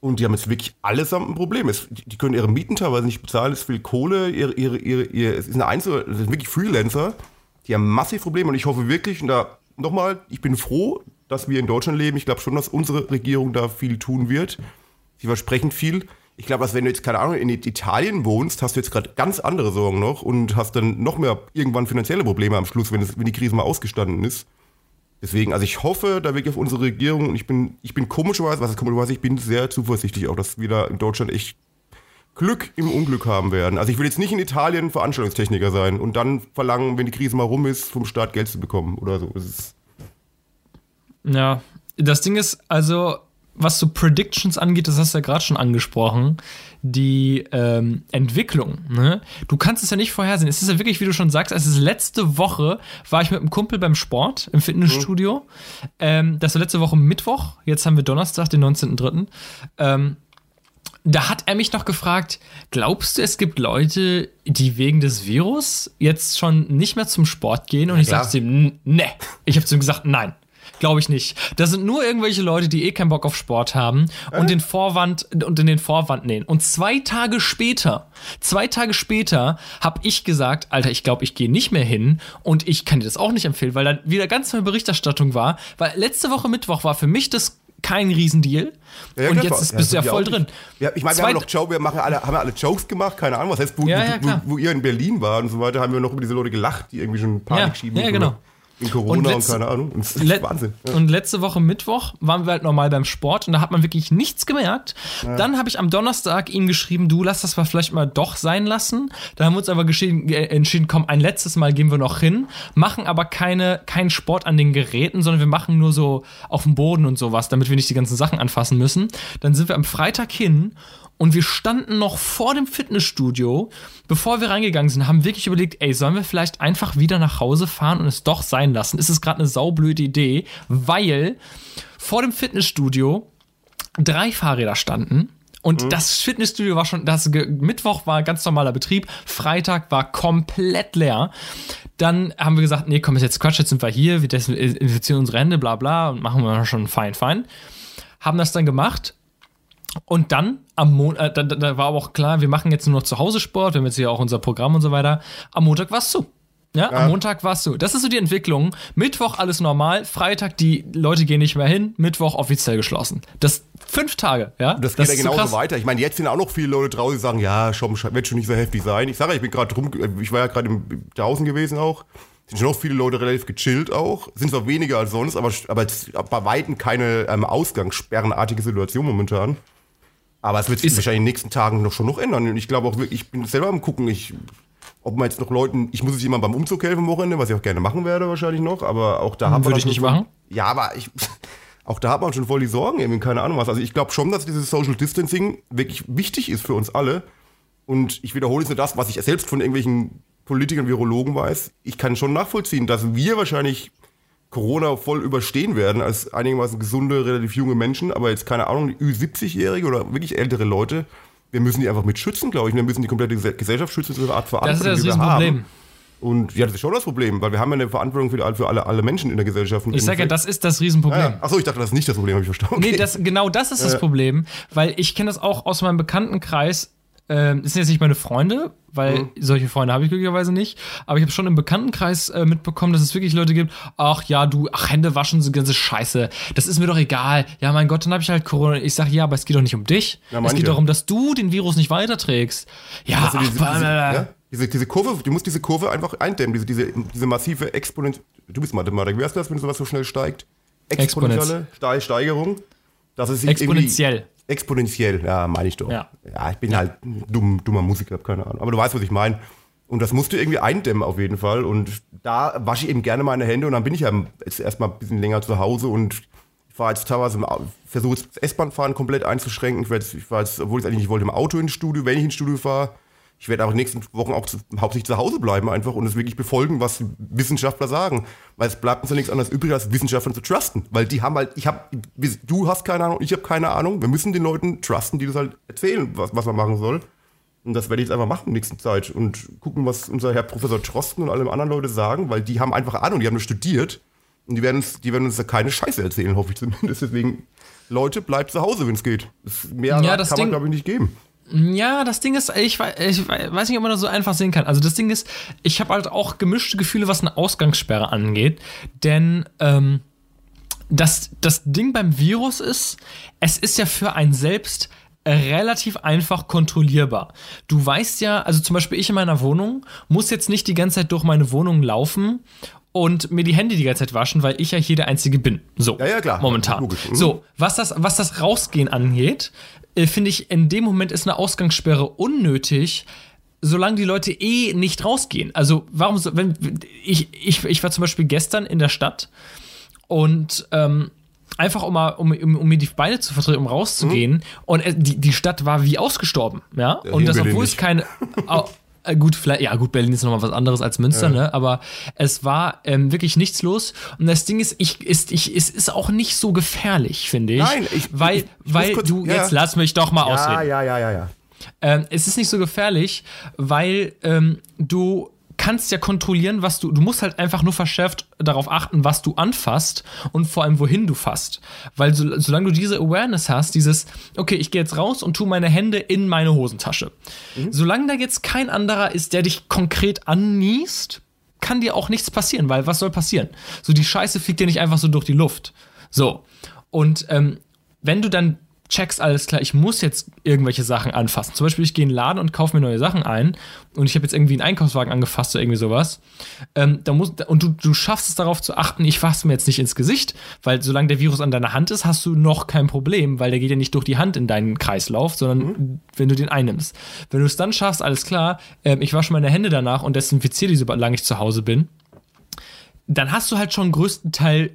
Und die haben jetzt wirklich allesamt ein Problem. Es, die können ihre Mieten teilweise nicht bezahlen, es viel Kohle, ihre, ihre, ihre, ihre, es ist eine Einzel, das sind wirklich Freelancer, die haben massiv Probleme und ich hoffe wirklich, und da nochmal, ich bin froh, dass wir in Deutschland leben. Ich glaube schon, dass unsere Regierung da viel tun wird. Sie versprechen viel ich glaube, dass wenn du jetzt, keine Ahnung, in Italien wohnst, hast du jetzt gerade ganz andere Sorgen noch und hast dann noch mehr irgendwann finanzielle Probleme am Schluss, wenn, es, wenn die Krise mal ausgestanden ist. Deswegen, also ich hoffe da wirklich auf unsere Regierung und ich bin, ich bin komischerweise, was ist komischerweise, ich bin sehr zuversichtlich auch, dass wir da in Deutschland echt Glück im Unglück haben werden. Also ich will jetzt nicht in Italien Veranstaltungstechniker sein und dann verlangen, wenn die Krise mal rum ist, vom Staat Geld zu bekommen oder so. Das ja, das Ding ist, also was so Predictions angeht, das hast du ja gerade schon angesprochen, die ähm, Entwicklung. Ne? Du kannst es ja nicht vorhersehen. Es ist ja wirklich, wie du schon sagst, es ist letzte Woche war ich mit einem Kumpel beim Sport im Fitnessstudio. Mhm. Ähm, das war letzte Woche Mittwoch. Jetzt haben wir Donnerstag, den 19.03. Ähm, da hat er mich noch gefragt, glaubst du, es gibt Leute, die wegen des Virus jetzt schon nicht mehr zum Sport gehen? Und ja, ich sagte ihm, ne. Ich habe zu ihm gesagt, nein. Glaube ich nicht. Das sind nur irgendwelche Leute, die eh keinen Bock auf Sport haben und äh? den Vorwand und in den Vorwand nähen. Und zwei Tage später, zwei Tage später, habe ich gesagt, Alter, ich glaube, ich gehe nicht mehr hin und ich kann dir das auch nicht empfehlen, weil dann wieder ganz neue Berichterstattung war. Weil letzte Woche Mittwoch war für mich das kein Riesendeal. Ja, und jetzt ist, bist ja, du ja voll drin. Ja, ich meine, wir haben noch Joke, wir machen alle, haben alle Jokes gemacht, keine Ahnung, was heißt, wo, ja, wo, wo, wo, ihr in Berlin war und so weiter, haben wir noch über diese Leute gelacht, die irgendwie schon Panik schieben. Ja, genau. In Corona und, letzte, und keine Ahnung. Das ist Wahnsinn. Ja. Und letzte Woche Mittwoch waren wir halt normal beim Sport und da hat man wirklich nichts gemerkt. Ja. Dann habe ich am Donnerstag ihm geschrieben, du lass das mal vielleicht mal doch sein lassen. Da haben wir uns aber entschieden, komm, ein letztes Mal gehen wir noch hin, machen aber keine, keinen Sport an den Geräten, sondern wir machen nur so auf dem Boden und sowas, damit wir nicht die ganzen Sachen anfassen müssen. Dann sind wir am Freitag hin und wir standen noch vor dem Fitnessstudio, bevor wir reingegangen sind, haben wirklich überlegt, ey, sollen wir vielleicht einfach wieder nach Hause fahren und es doch sein lassen? Ist es gerade eine saublöde Idee, weil vor dem Fitnessstudio drei Fahrräder standen. Und mhm. das Fitnessstudio war schon, das Mittwoch war ganz normaler Betrieb, Freitag war komplett leer. Dann haben wir gesagt, nee, komm, jetzt Quatsch, jetzt sind wir hier, wir desinfizieren unsere Hände, bla bla, und machen wir schon fein, fein. Haben das dann gemacht und dann am Montag, äh, da, da, war aber auch klar, wir machen jetzt nur noch zu Hause Sport, wir haben jetzt hier auch unser Programm und so weiter. Am Montag war es zu. Ja, ja, am Montag war es so. Das ist so die Entwicklung. Mittwoch alles normal, Freitag die Leute gehen nicht mehr hin, Mittwoch offiziell geschlossen. Das fünf Tage, ja. Das geht das ja genauso so weiter. Ich meine, jetzt sind auch noch viele Leute draußen, die sagen, ja, schon, wird schon nicht so heftig sein. Ich sage, ich bin gerade drum, ich war ja gerade draußen gewesen auch. Sind schon noch viele Leute relativ gechillt auch. Sind zwar weniger als sonst, aber, aber bei Weitem keine ähm, Ausgangssperrenartige Situation momentan. Aber es wird sich wahrscheinlich in den nächsten Tagen noch schon noch ändern. Und ich glaube auch, ich bin selber am gucken, ich, ob man jetzt noch Leuten, ich muss jetzt jemand beim Umzug helfen am Wochenende, was ich auch gerne machen werde wahrscheinlich noch, aber auch da haben wir. Würde ich nicht machen? Ja, aber ich, auch da hat man schon voll die Sorgen, eben, keine Ahnung was. Also ich glaube schon, dass dieses Social Distancing wirklich wichtig ist für uns alle. Und ich wiederhole jetzt nur das, was ich selbst von irgendwelchen Politikern, Virologen weiß. Ich kann schon nachvollziehen, dass wir wahrscheinlich Corona voll überstehen werden als einigermaßen gesunde, relativ junge Menschen, aber jetzt keine Ahnung, Ü70-Jährige oder wirklich ältere Leute, wir müssen die einfach mit schützen, glaube ich. Wir müssen die komplette Gesellschaft schützen, eine Art Verantwortung. Das ist ja das Problem. Und ja, das ist schon das Problem, weil wir haben ja eine Verantwortung für, für alle, alle Menschen in der Gesellschaft. Ich sage ja, das ist das Riesenproblem. Ja, Achso, ich dachte, das ist nicht das Problem, habe ich verstanden. Okay. Nee, das, genau das ist das Problem, weil ich kenne das auch aus meinem Bekanntenkreis, ähm, das sind jetzt nicht meine Freunde, weil Mhm. solche Freunde habe ich glücklicherweise nicht. Aber ich habe schon im Bekanntenkreis äh, mitbekommen, dass es wirklich Leute gibt, ach ja, du, ach, Hände waschen, so ganze Scheiße. Das ist mir doch egal. Ja, mein Gott, dann habe ich halt Corona. Ich sage, ja, aber es geht doch nicht um dich. Ja, es geht darum, dass du den Virus nicht weiterträgst. Ja, Also ach, diese, diese, ja, diese, diese Kurve, du musst diese Kurve einfach eindämmen, diese, diese, diese massive Exponent. Du bist Mathematiker, wie heißt das, wenn sowas so schnell steigt? Exponentielle Ste- Steigerung. Dass es exponentiell. Exponentiell, ja, meine ich doch. Ja. ja ich bin halt ein dumm, dummer Musiker, hab keine Ahnung. Aber du weißt, was ich meine. Und das musst du irgendwie eindämmen auf jeden Fall. Und da wasche ich eben gerne meine Hände und dann bin ich ja jetzt erstmal ein bisschen länger zu Hause und ich fahre jetzt teilweise, versuche das S-Bahn-Fahren komplett einzuschränken. Ich, jetzt, ich fahre jetzt, obwohl ich es eigentlich nicht wollte, im Auto ins Studio, wenn ich ins Studio fahre. Ich werde auch in den nächsten Wochen auch zu, hauptsächlich zu Hause bleiben einfach und es wirklich befolgen, was Wissenschaftler sagen. Weil es bleibt uns ja nichts anderes übrig, als Wissenschaftlern zu trusten. Weil die haben halt, ich habe, du hast keine Ahnung, ich habe keine Ahnung. Wir müssen den Leuten trusten, die das halt erzählen, was, was man machen soll. Und das werde ich jetzt einfach machen in der nächsten Zeit und gucken, was unser Herr Professor Trosten und alle anderen Leute sagen, weil die haben einfach Ahnung, die haben nur studiert und die werden uns, die werden uns da keine Scheiße erzählen, hoffe ich zumindest. Deswegen, Leute, bleibt zu Hause, wenn es geht. Mehr Ja, kann man, Ding- glaube ich, nicht geben. Ja, das Ding ist, ich, wei- ich wei- weiß nicht, ob man das so einfach sehen kann. Also das Ding ist, ich habe halt auch gemischte Gefühle, was eine Ausgangssperre angeht. Denn ähm, das, das Ding beim Virus ist, es ist ja für einen selbst relativ einfach kontrollierbar. Du weißt ja, also zum Beispiel ich in meiner Wohnung muss jetzt nicht die ganze Zeit durch meine Wohnung laufen und mir die Hände die ganze Zeit waschen, weil ich ja hier der Einzige bin. So, Ja, ja, klar. momentan. Logisch. Mhm. So, was das, was das Rausgehen angeht, äh, finde ich, in dem Moment ist eine Ausgangssperre unnötig, solange die Leute eh nicht rausgehen. Also, warum so, wenn, ich, ich, ich war zum Beispiel gestern in der Stadt und ähm, einfach um, mal, um, um, um mir die Beine zu vertreten, um rauszugehen. Und äh, die, die Stadt war wie ausgestorben, ja. und hier in das, obwohl es keine. äh, Gut, vielleicht, ja, gut, Berlin ist nochmal was anderes als Münster, ne? Aber es war ähm, wirklich nichts los. Und das Ding ist, ich, ist, ich, es ist auch nicht so gefährlich, finde ich. Nein, ich- weil, ich- ich weil kurz- du, ja. jetzt lass mich doch mal Ja, ausreden. ja, ja, ja, ja. Ähm, es ist nicht so gefährlich, weil ähm, du kannst ja kontrollieren, was du, du musst halt einfach nur verschärft darauf achten, was du anfasst und vor allem, wohin du fasst. Weil so, solange du diese Awareness hast, dieses, okay, ich gehe jetzt raus und tue meine Hände in meine Hosentasche. Solange da jetzt kein anderer ist, der dich konkret anniest, kann dir auch nichts passieren, weil was soll passieren? So, die Scheiße fliegt dir nicht einfach so durch die Luft. So. Und ähm, wenn du dann checkst, alles klar, ich muss jetzt irgendwelche Sachen anfassen. Zum Beispiel, ich gehe in den Laden und kaufe mir neue Sachen ein und ich habe jetzt irgendwie einen Einkaufswagen angefasst oder irgendwie sowas. Ähm, da muss, und du, du schaffst es darauf zu achten, ich fasse mir jetzt nicht ins Gesicht, weil solange der Virus an deiner Hand ist, hast du noch kein Problem, weil der geht ja nicht durch die Hand in deinen Kreislauf, sondern wenn du den einnimmst. Wenn du es dann schaffst, alles klar, ähm, ich wasche meine Hände danach und desinfiziere die, solange ich zu Hause bin, dann hast du halt schon größten Teil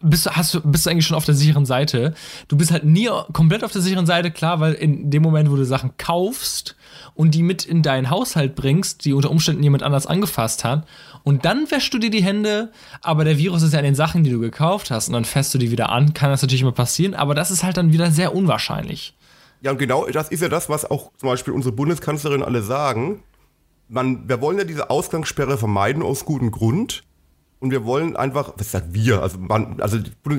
bist, du- hast, du- bist du eigentlich schon auf der sicheren Seite. Du bist halt nie komplett auf der sicheren Seite, klar, weil in dem Moment, wo du Sachen kaufst und die mit in deinen Haushalt bringst, die unter Umständen jemand anders angefasst hat, und dann wäschst du dir die Hände, aber der Virus ist ja in den Sachen, die du gekauft hast, und dann fässt du die wieder an, kann das natürlich immer passieren, aber das ist halt dann wieder sehr unwahrscheinlich. Ja, und genau das ist ja das, was auch zum Beispiel unsere Bundeskanzlerin alle sagen. Man, wir wollen ja diese Ausgangssperre vermeiden aus gutem Grund. Und wir wollen einfach, was sagt wir? Also, man, also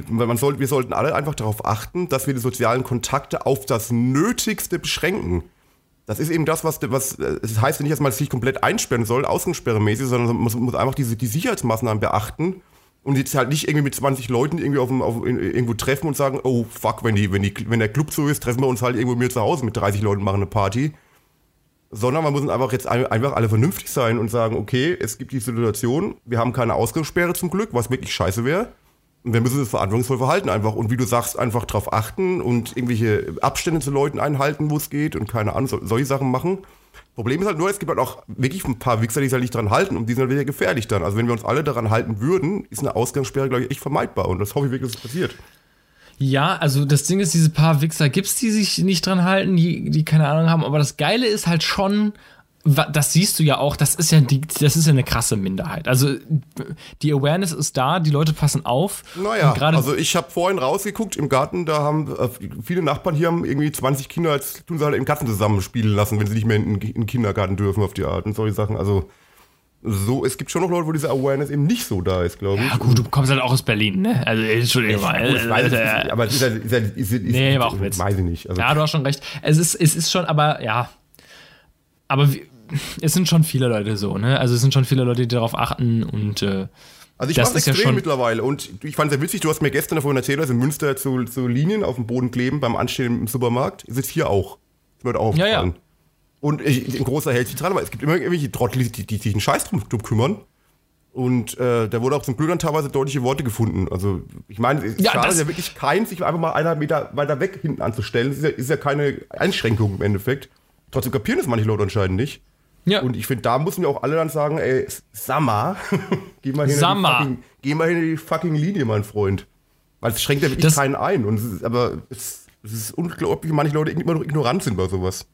man soll, wir sollten alle einfach darauf achten, dass wir die sozialen Kontakte auf das Nötigste beschränken. Das ist eben das, was, was es heißt ja nicht, dass man sich komplett einsperren soll, ausgangssperremäßig, sondern man muss, muss einfach diese, die Sicherheitsmaßnahmen beachten und jetzt halt nicht irgendwie mit 20 Leuten irgendwie auf, auf irgendwo treffen und sagen, oh fuck, wenn, die, wenn, die, wenn der Club so ist, treffen wir uns halt irgendwo mir zu Hause mit 30 Leuten machen eine Party. Sondern man muss einfach jetzt ein- einfach alle vernünftig sein und sagen, okay, es gibt die Situation, wir haben keine Ausgangssperre zum Glück, was wirklich scheiße wäre. Und wir müssen uns verantwortungsvoll verhalten einfach. Und wie du sagst, einfach drauf achten und irgendwelche Abstände zu Leuten einhalten, wo es geht und keine Ahnung, so, solche Sachen machen. Problem ist halt nur, es gibt halt auch wirklich ein paar Wichser, die sich halt nicht dran halten und die sind halt wieder gefährlich dann. Also wenn wir uns alle daran halten würden, ist eine Ausgangssperre, glaube ich, echt vermeidbar. Und das hoffe ich wirklich, dass es passiert. Ja, also das Ding ist, diese paar Wichser gibt's, die sich nicht dran halten, die, die keine Ahnung haben, aber das Geile ist halt schon, das siehst du ja auch, das ist ja die, das ist ja eine krasse Minderheit. Also die Awareness ist da, die Leute passen auf. Naja, also ich habe vorhin rausgeguckt im Garten, da haben äh, viele Nachbarn hier haben irgendwie 20 Kinder, als tun sie halt eben Katzen zusammen spielen lassen, wenn sie nicht mehr in, in den Kindergarten dürfen auf die Art und solche Sachen. Also so, es gibt schon noch Leute, wo diese Awareness eben nicht so da ist, glaube ich. ja gut, du kommst halt auch aus Berlin, ne? Also Entschuldigung mal. Gut, ich weiß, es äh, ist, aber es ist, halt- ist, ist, ist, Nee, war auch Witz. Weiß ich nicht. Also, Ja, du hast schon recht. Es ist, es ist schon, aber ja, aber wie, es sind schon viele Leute so, ne? Also es sind schon viele Leute, die darauf achten und äh, Also ich Das mache ist ja extrem schon- mittlerweile und ich fand sehr witzig, du hast mir gestern davon erzählt, dass in Münster so, so Linien auf dem Boden kleben beim Anstehen im Supermarkt. Ist jetzt hier auch. Mir heute auch Ja, ja. Und ich, ein großer sich dran, aber es gibt immer irgendwelche Trottel, die, die sich einen Scheiß drum, drum kümmern. Und äh, da wurde auch zum Glück dann teilweise deutliche Worte gefunden. Also ich meine, es Ja, schadet das- ja wirklich kein, sich einfach mal einer Meter weiter weg hinten anzustellen. Das ist ja, ist ja keine Einschränkung im Endeffekt. Trotzdem kapieren das manche Leute anscheinend nicht. ja. Und ich finde, da müssen wir auch alle dann sagen, ey, Sammer, geh mal hin, in die Sammer. fucking, geh mal hin in die fucking Linie, mein Freund. Weil es schränkt ja wirklich Das- keinen ein. Und es ist, aber es, es ist unglaublich, wie manche Leute immer noch ignorant sind bei sowas.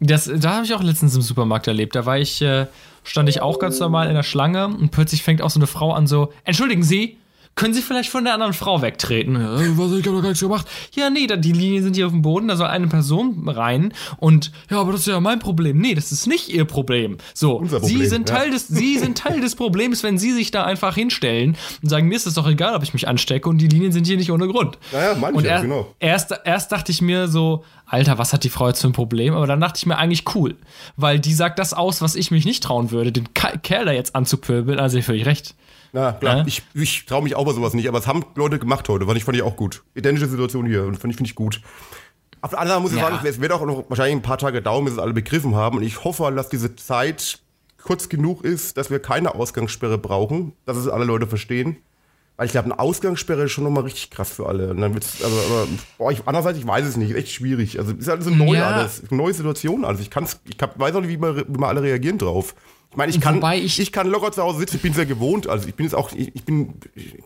Das, da habe ich auch letztens im Supermarkt erlebt. Da war ich, äh, stand ich auch ganz normal in der Schlange und plötzlich fängt auch so eine Frau an so, entschuldigen Sie, können Sie vielleicht von der anderen Frau wegtreten? Äh, was, ich habe doch gar nichts gemacht. Ja, nee, da, die Linien sind hier auf dem Boden, da soll eine Person rein und, ja, aber das ist ja mein Problem. Nee, das ist nicht Ihr Problem. So, Unser Sie Problem, sind ja. Teil des, Sie sind Teil des Problems, wenn Sie sich da einfach hinstellen und sagen, mir ist es doch egal, ob ich mich anstecke und die Linien sind hier nicht ohne Grund. Naja, meine ich Und ja, er, genau. erst, erst dachte ich mir so, Alter, was hat die Frau jetzt für ein Problem? Aber dann dachte ich mir eigentlich cool, weil die sagt das aus, was ich mich nicht trauen würde, den Kerl da jetzt anzupöbeln. Also ich völlig recht. Na klar, Ja? ich, ich traue mich auch bei sowas nicht, aber es haben Leute gemacht heute, fand ich, fand ich auch gut. Identische Situation hier und fand ich, finde ich gut. Auf der anderen Seite muss ich Ja. sagen, es wird auch noch wahrscheinlich ein paar Tage dauern, bis es alle begriffen haben. Und ich hoffe, dass diese Zeit kurz genug ist, dass wir keine Ausgangssperre brauchen, dass es alle Leute verstehen. Weil ich glaube, eine Ausgangssperre ist schon nochmal richtig krass für alle. Und dann wird's, also, aber, boah, ich, andererseits, ich weiß es nicht, ist echt schwierig. Also, ist alles so neu Ja. alles, eine neue Situation. Also, ich kann's, ich kann, weiß auch nicht, wie wir, wie wir alle reagieren drauf. Ich meine, ich kann, ich- ich kann locker zu Hause sitzen, ich bin sehr gewohnt. Also, ich bin jetzt auch, ich, ich bin,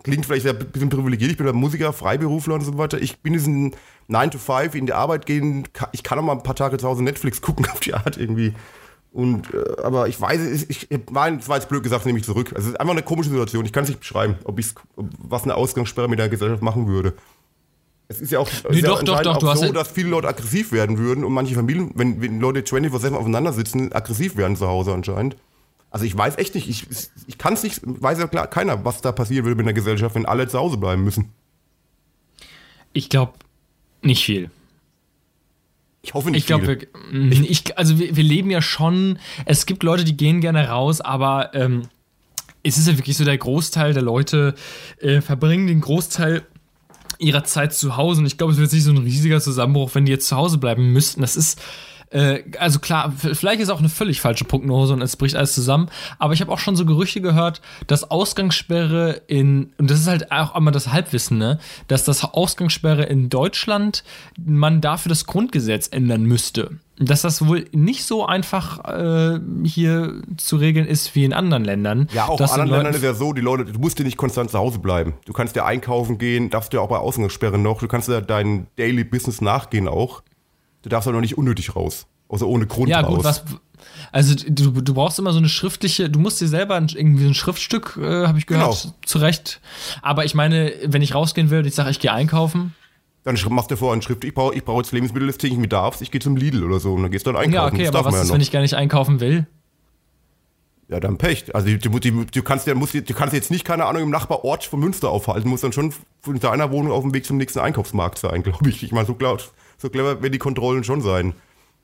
klingt vielleicht ein bisschen privilegiert, ich bin ein Musiker, Freiberufler und so weiter. Ich bin diesen 9 to 5 in die Arbeit gehen, ich kann auch mal ein paar Tage zu Hause Netflix gucken auf die Art irgendwie. Und, äh, aber ich weiß, es- ich, ich mein, das war jetzt blöd gesagt, nehme ich zurück. Also es ist einfach eine komische Situation. Ich kann es nicht beschreiben, ob ich's, ob, was eine Ausgangssperre mit der Gesellschaft machen würde. Es ist ja auch, Nee, ist ja doch, doch, doch, auch so, dass viele Leute aggressiv werden würden und manche Familien, wenn, wenn Leute 24-7 aufeinander sitzen, aggressiv werden zu Hause anscheinend. Also ich weiß echt nicht, ich, ich kann es nicht, weiß ja klar keiner, was da passieren würde mit der Gesellschaft, wenn alle zu Hause bleiben müssen. Ich glaube nicht viel. Ich hoffe nicht Ich glaube, ich, also wir, wir leben ja schon, es gibt Leute, die gehen gerne raus, aber ähm, es ist ja wirklich so, der Großteil der Leute äh, verbringen den Großteil ihrer Zeit zu Hause und ich glaube, es wird nicht so ein riesiger Zusammenbruch, wenn die jetzt zu Hause bleiben müssten. Das ist, äh, also klar, vielleicht ist auch eine völlig falsche Prognose und es bricht alles zusammen, aber ich habe auch schon so Gerüchte gehört, dass Ausgangssperre in, und das ist halt auch einmal das Halbwissen, ne, dass das Ausgangssperre in Deutschland man dafür das Grundgesetz ändern müsste. Dass das wohl nicht so einfach äh, hier zu regeln ist wie in anderen Ländern. Ja, auch in anderen Ländern ist ja so, die Leute, du musst ja nicht konstant zu Hause bleiben. Du kannst ja einkaufen gehen, darfst ja auch bei Ausgangssperre noch, du kannst ja dein Daily Business nachgehen auch. Du darfst aber noch nicht unnötig raus. Außer ohne Grund Ja, raus. gut, was. Also du, du brauchst immer so eine schriftliche, du musst dir selber ein, irgendwie ein Schriftstück, äh, habe ich gehört, Genau. zurecht. Aber ich meine, wenn ich rausgehen will und ich sage, ich gehe einkaufen, Dann machst du vorher eine Schrift, ich brauche ich brauch jetzt Lebensmittel des täglichen Bedarfs, ich gehe zum Lidl oder so und dann gehst du dann einkaufen. ja, okay, das aber darf was man ist, ja wenn noch. ich gar nicht einkaufen will? Ja, dann Pech. Also du, du, du, kannst ja, musst, du kannst jetzt nicht, keine Ahnung, im Nachbarort von Münster aufhalten. Du musst dann schon von deiner Wohnung auf dem Weg zum nächsten Einkaufsmarkt sein, glaube ich. Ich meine, so, glaub, so clever werden die Kontrollen schon sein.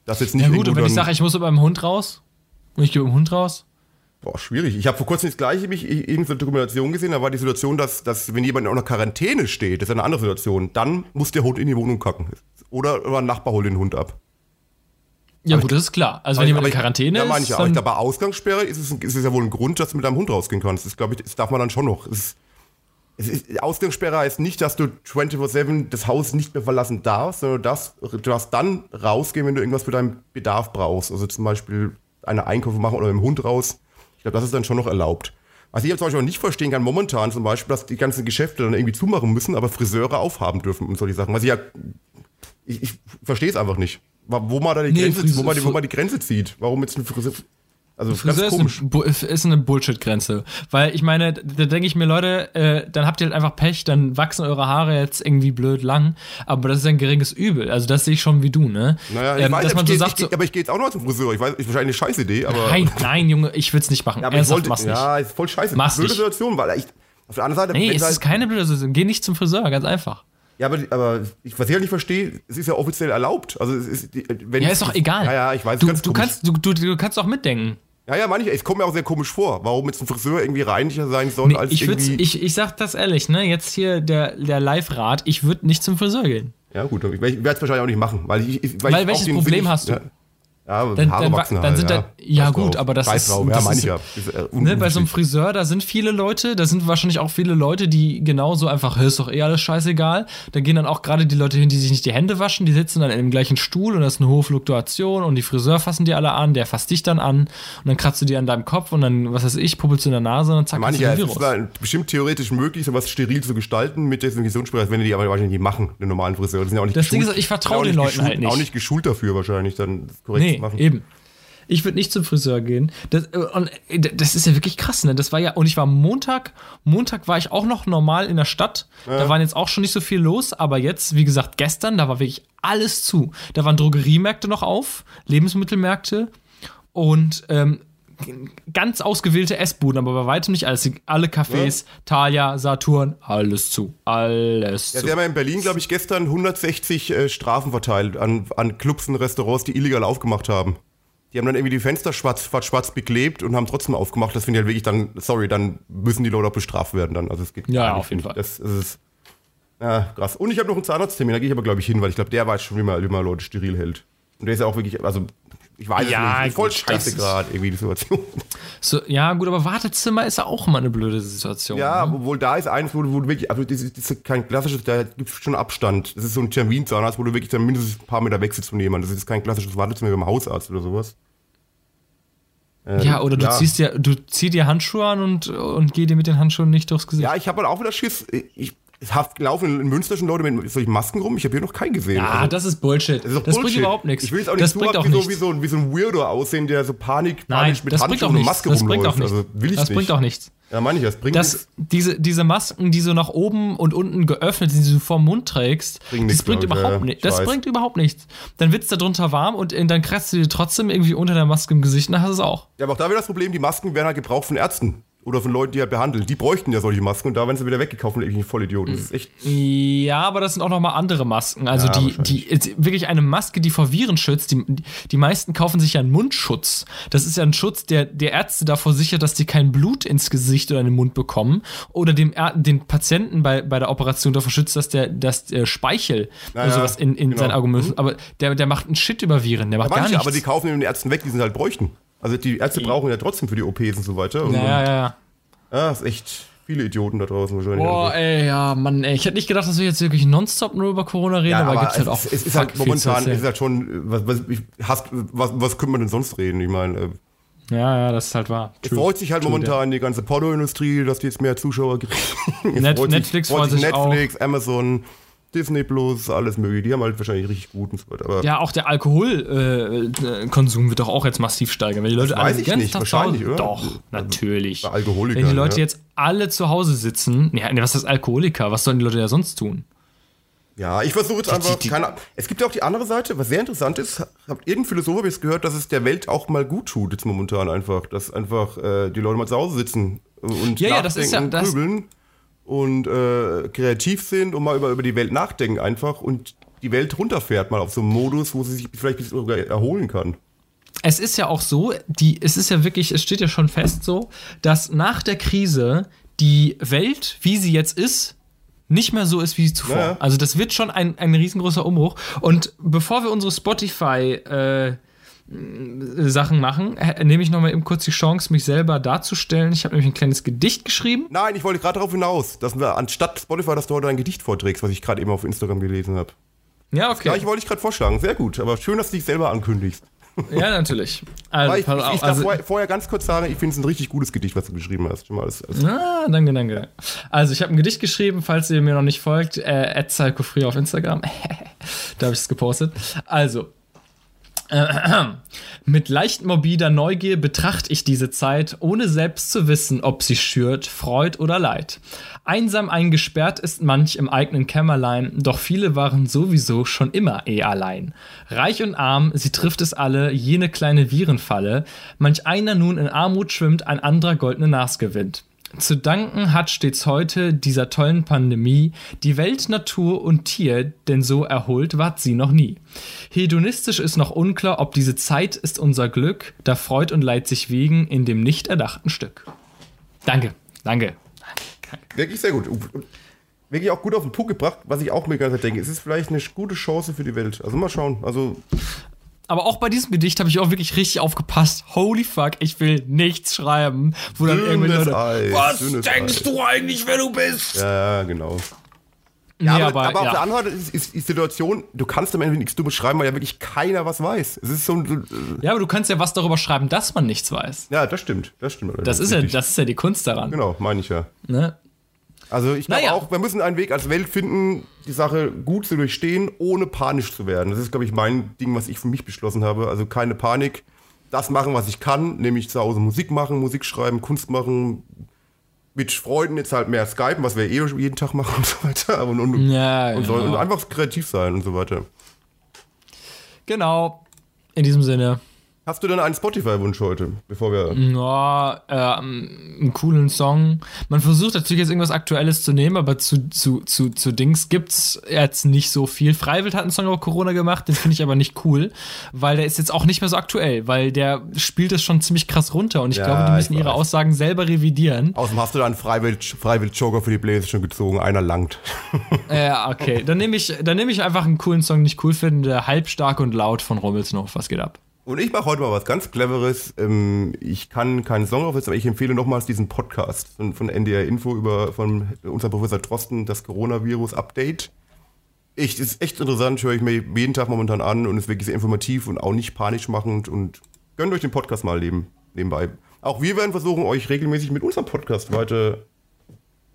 Das jetzt nicht Ja gut, und wenn ich sage, ich muss mit meinem Hund raus und ich gehe mit dem Hund raus, Boah, schwierig. Ich habe vor kurzem das gleiche mich in so einer Dokumentation gesehen, da war die Situation, dass, dass wenn jemand in einer Quarantäne steht, das ist eine andere Situation, dann muss der Hund in die Wohnung kacken. Oder, oder ein Nachbar holt den Hund ab. ja Aber gut, ich- das ist klar. Also wenn jemand in Quarantäne ja, ist, meine ich ja. Aber ich bei Ausgangssperre ist es, ist es ja wohl ein Grund, dass du mit deinem Hund rausgehen kannst. Das, glaube ich, das darf man dann schon noch. Es ist, ist, Ausgangssperre heißt nicht, dass du 24-7 das Haus nicht mehr verlassen darfst, sondern dass, du darfst dann rausgehen, wenn du irgendwas für deinen Bedarf brauchst. Also zum Beispiel eine Einkäufe machen oder mit dem Hund raus. Ich glaube, das ist dann schon noch erlaubt. Was ich jetzt zum Beispiel auch nicht verstehen kann, momentan zum Beispiel, dass die ganzen Geschäfte dann irgendwie zumachen müssen, aber Friseure aufhaben dürfen und solche Sachen. Was ich ja, ich, ich verstehe es einfach nicht. Wo man da die Nee, Grenze, wo man wo man die Grenze zieht. Warum jetzt ein Friseur? Also Friseur ganz ist komisch. eine, Bu- ist eine Bullshit-Grenze. Weil ich meine, da denke ich mir, Leute, äh, dann habt ihr halt einfach Pech, dann wachsen eure Haare jetzt irgendwie blöd lang. Aber das ist ein geringes Übel. Also das sehe ich schon wie du, ne? Naja, ich ähm, weiß, dass aber man ich so geh- sagt, ich, so, aber ich gehe jetzt auch noch zum Friseur. Ich weiß, ist wahrscheinlich eine Scheißidee, aber. nein, nein, Junge, ich will's nicht machen. Ja, aber ich Ernsthaft, wollte, mach's nicht. ja, ist voll scheiße. Mach's Blöde nicht. Situation, weil ich, auf der anderen Seite, nee, es halt- ist keine blöde Situation. Geh nicht zum Friseur, ganz einfach. Ja, aber, aber ich, was ich halt nicht verstehe, es ist ja offiziell erlaubt. Also es ist, wenn Ja, ich- ist doch egal. Ja, ja, ich weiß. Du, du, komisch. kannst, du, du, du kannst auch mitdenken. Ja, ja, manche, es kommt mir auch sehr komisch vor, warum jetzt ein Friseur irgendwie reinlicher sein soll Nee, als ich, irgendwie. ich, ich sag das ehrlich, ne? Jetzt hier der, der Live-Rat, ich würde nicht zum Friseur gehen. ja, gut, ich werde es wahrscheinlich auch nicht machen, weil ich. ich Weil ich welches Problem Sinn- hast du? Ja, ja Dann- Haare dann wa- wachsen dann halt, sind ja. da- ja, gut, aber das ist-. Ja, das ist- ich ja. Das Ne, bei so einem. Friseur, da sind viele Leute, da sind wahrscheinlich auch viele Leute, die genauso einfach, "Hä, ist doch eh alles scheißegal. Da gehen dann auch gerade die Leute hin, die sich nicht die Hände waschen, die sitzen dann in dem gleichen Stuhl und das ist eine hohe Fluktuation und die Friseur fassen die alle an, der fasst dich dann an und dann kratzt du dir an deinem Kopf und dann, was weiß ich, puppelst du in der Nase und dann zack, hast du ja, den es ist Virus. bestimmt theoretisch möglich, sowas steril zu gestalten mit Desinfektionsspray, das werden die aber wahrscheinlich nicht machen, den normalen Friseur. Die sind ja auch nicht Das Ding ist, ich vertraue den Leuten geschult, halt nicht. Auch nicht geschult dafür wahrscheinlich, dann das korrekt Nee, machen. eben. Ich würde nicht zum Friseur gehen. Das, äh, und äh, das ist ja wirklich krass, ne? Das war ja, und ich war Montag, Montag war ich auch noch normal in der Stadt. Da waren jetzt auch schon nicht so viel los, aber jetzt, wie gesagt, gestern, da war wirklich alles zu. Da waren Drogeriemärkte noch auf, Lebensmittelmärkte und ähm, ganz ausgewählte Essbuden, aber bei weitem nicht alles. Alle Cafés, Thalia, Saturn, alles zu. Alles Ja, zu. sie haben ja in Berlin, glaube ich, gestern 160 äh, Strafen verteilt an, an Clubs und Restaurants, die illegal aufgemacht haben. Die haben dann irgendwie die Fenster schwarz, schwarz, schwarz beklebt und haben trotzdem aufgemacht. Das finde ich halt wirklich dann, sorry, dann müssen die Leute auch bestraft werden dann. Also es geht Ja, auf jeden Fall. Das, das ist ja, krass. Und ich habe noch einen Zahnarzttermin, da gehe ich aber, glaube ich, hin, weil ich glaube, der weiß schon, wie man, wie man Leute steril hält. Und der ist ja auch wirklich, also ich weiß Ja, es nicht, voll scheiße gerade irgendwie die Situation. So, ja, gut, aber Wartezimmer ist ja auch immer eine blöde Situation. Ja, ne? obwohl da ist eins, wo du, wo du wirklich, also das ist, das ist kein klassisches, da gibt es schon Abstand. Das ist so ein Terminzahnarzt, wo du wirklich dann mindestens ein paar Meter wechselst von jemandem. Das ist kein klassisches Wartezimmer beim Hausarzt oder sowas. Äh, Ja, oder du ziehst dir, du zieh dir Handschuhe an und, und geh dir mit den Handschuhen nicht durchs Gesicht. Ja, ich habe halt auch wieder Schiss. Ich, haft- laufen in Münster schon Leute mit solchen Masken rum. Ich habe hier noch keinen gesehen. Ja, Also, das ist Bullshit. das Das, ist bringt Bullshit. überhaupt nichts. Ich will jetzt auch nicht das so bringt auch wie, so, nichts. wie, so, wie so ein Weirdo aussehen, der so Panik, Nein, panisch mit das bringt Handschuhen auch und. Maske Das bringt auch nichts. Also will ich das nicht. bringt auch nichts. Ja, meine ich, das bringt Das, nichts. diese, diese Masken, die so nach oben und unten geöffnet sind, die du vorm Mund trägst, Bringt das nichts, bringt ich, überhaupt ich Das bringt überhaupt nichts. Dann wird's da drunter warm und äh, dann kratzt du dir trotzdem irgendwie unter der Maske im Gesicht und dann hast du es auch. Ja, aber auch da wieder das Problem, die Masken werden halt gebraucht von Ärzten. Oder von Leuten, die halt behandeln. Die bräuchten ja solche Masken und da werden sie wieder weggekauft von irgendwelchen Vollidioten. Das ist echt. Ja, aber das sind auch nochmal andere Masken. Also Ja, die, die wirklich eine Maske, die vor Viren schützt. Die, die meisten kaufen sich ja einen Mundschutz. Das ist ja ein Schutz, der der Ärzte davor sichert, dass die kein Blut ins Gesicht oder in den Mund bekommen. Oder dem den Patienten bei, bei der Operation davor schützt, dass der, dass der Speichel Ja, oder sowas in, in genau. sein Auge muss. Aber der, der macht einen Shit über Viren. Der macht Ja, gar manche, nichts. aber die kaufen den Ärzten weg, die sie halt bräuchten. Also die Ärzte brauchen ja trotzdem für die OPs und so weiter. Und, ja, ja, ja, ja. ja, ist echt viele Idioten da draußen wahrscheinlich. Boah, ey, ja, Mann, ey. Ich hätte nicht gedacht, dass wir jetzt wirklich nonstop nur über Corona reden, ja, aber, aber gibt's halt es, auch. es ist halt momentan ist halt schon, was, was, hast, was, was könnte man denn sonst reden? Ich meine, äh, Ja, ja, das ist halt wahr. es freut sich halt True, momentan die ganze Pornoindustrie, dass die jetzt mehr Zuschauer kriegen. Net- freut Netflix sich, freut sich Netflix, Amazon, Disney Plus, alles mögliche. Die haben halt wahrscheinlich richtig gut und so weiter. Aber Ja, auch der Alkoholkonsum äh, Konsum wird doch auch jetzt massiv steigen. Wenn die Leute weiß alle ganzen nicht, wahrscheinlich, oder? Doch, natürlich. bei Alkoholikern, Wenn die Leute ja. jetzt alle zu Hause sitzen, ja, nee, was ist Alkoholiker? Was sollen die Leute ja sonst tun? Ja, ich versuche jetzt einfach, keine. Es gibt ja auch die andere Seite, was sehr interessant ist, habt irgendein Philosoph habe ich es gehört, dass es der Welt auch mal gut tut jetzt momentan einfach, dass einfach äh, die Leute mal zu Hause sitzen und Ja, ja, das ist ja- nachdenken, das- grübeln und äh, kreativ sind und mal über, über die Welt nachdenken einfach und die Welt runterfährt mal auf so einen Modus, wo sie sich vielleicht sogar erholen kann. Es ist ja auch so, die, es ist ja wirklich, es steht ja schon fest so, dass nach der Krise die Welt, wie sie jetzt ist, nicht mehr so ist wie zuvor. Ja. Also das wird schon ein, ein riesengroßer Umbruch. Und bevor wir unsere Spotify äh, Sachen machen, nehme ich nochmal eben kurz die Chance, mich selber darzustellen. Ich habe nämlich ein kleines Gedicht geschrieben. Nein, ich wollte gerade darauf hinaus, dass wir anstatt Spotify, dass du heute ein Gedicht vorträgst, was ich gerade eben auf Instagram gelesen habe. Ja, okay. Ja, ich wollte ich gerade vorschlagen, sehr gut, aber schön, dass du dich selber ankündigst. Ja, natürlich. Also, ich, ich, ich darf also, vorher, vorher ganz kurz sagen, ich finde es ein richtig gutes Gedicht, was du geschrieben hast. Schon mal als, als Ah, danke, danke. Also, ich habe ein Gedicht geschrieben, falls ihr mir noch nicht folgt, äh, auf Instagram. da habe ich es gepostet. Also, mit leicht morbider Neugier betrachte ich diese Zeit, ohne selbst zu wissen, ob sie schürt, Freud oder Leid. Einsam eingesperrt ist manch im eigenen Kämmerlein, doch viele waren sowieso schon immer eh allein. Reich und arm, sie trifft es alle, jene kleine Virenfalle. Manch einer nun in Armut schwimmt, ein anderer goldene Nas gewinnt. Zu danken hat stets heute dieser tollen Pandemie die Welt, Natur und Tier, denn so erholt ward sie noch nie. Hedonistisch ist noch unklar, ob diese Zeit ist unser Glück, da Freud und Leid sich wiegen in dem nicht erdachten Stück. Danke, danke. Wirklich sehr gut. Wirklich auch gut auf den Punkt gebracht, was ich auch mir ganz denke. Es ist vielleicht eine gute Chance für die Welt. Also mal schauen. Also Aber auch bei diesem Gedicht habe ich auch wirklich richtig aufgepasst. Holy fuck, ich will nichts schreiben. Wo dann irgendwie Leute, Eis, was denkst Eis." du eigentlich, wer du bist? Ja, ja, genau. Nee, Ja, aber, aber, aber auf ja. der anderen Seite ist, die Situation, du kannst am Ende nichts Dummes schreiben, weil ja wirklich keiner was weiß. Es ist so ein. äh, ja, aber du kannst ja was darüber schreiben, dass man nichts weiß. Ja, das stimmt. Das stimmt. Das ist ja, das ist ja die Kunst daran. Genau, meine ich ja. Ne? Also ich glaube Naja. auch, wir müssen einen Weg als Welt finden, die Sache gut zu durchstehen, ohne panisch zu werden. Das ist, glaube ich, mein Ding, was ich für mich beschlossen habe. Also keine Panik. Das machen, was ich kann, nämlich zu Hause Musik machen, Musik schreiben, Kunst machen, mit Freunden jetzt halt mehr Skypen, was wir eh jeden Tag machen und so weiter. Und, und, Ja, und, genau. und einfach kreativ sein und so weiter. Genau. In diesem Sinne. Hast du denn einen Spotify-Wunsch heute, bevor wir. Ja, ähm, einen coolen Song. Man versucht natürlich jetzt irgendwas Aktuelles zu nehmen, aber zu, zu, zu, zu Dings gibt's jetzt nicht so viel. Freiwild hat einen Song über Corona gemacht, den finde ich aber nicht cool, weil der ist jetzt auch nicht mehr so aktuell, weil der spielt es schon ziemlich krass runter und ich Ja, glaube, die müssen ihre. Aussagen selber revidieren. Außerdem hast du da einen Freiwild- Freiwild-Joker für die Bläser schon gezogen. Einer langt. Ja, okay. Dann nehme ich, dann nehme ich einfach einen coolen Song, den ich cool finde, halbstark und laut von Rummelsnow. Was geht ab? Und ich mache heute mal was ganz Cleveres. Ähm, ich kann keinen Song aufsetzen, aber ich empfehle nochmals diesen Podcast von, NDR Info über von unserem Professor Drosten, das Coronavirus-Update. Ich, ist echt interessant, höre ich mir jeden Tag momentan an und ist wirklich sehr informativ und auch nicht panisch machend und gönnt euch den Podcast mal neben, nebenbei. Auch wir werden versuchen, euch regelmäßig mit unserem Podcast weiter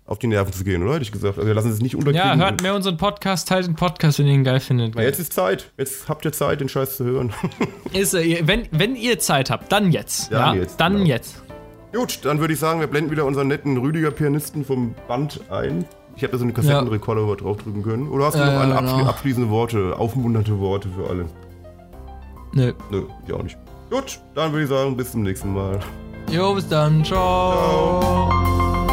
auf die Nerven zu gehen, oder? Hätte ich gesagt. Also wir lassen es nicht unterkriegen. Ja, hört mehr unseren Podcast, teilt den Podcast, wenn ihr ihn geil findet. Ja, Jetzt ist Zeit. Jetzt habt ihr Zeit, den Scheiß zu hören. Ist, äh, wenn, wenn ihr Zeit habt, dann jetzt. Ja, Dann jetzt, dann genau. jetzt. Gut, dann würde ich sagen, wir blenden wieder unseren netten Rüdiger-Pianisten vom Band ein. Ich habe da so einen Kassettenrekorder, wo wir draufdrücken können. Oder hast du Ja, noch eine ja, genau. abschließende Worte, aufmunternde Worte für alle? Nö. Nö, ich auch nicht. Gut, dann würde ich sagen, bis zum nächsten Mal. Jo, bis dann. Ciao. Ciao.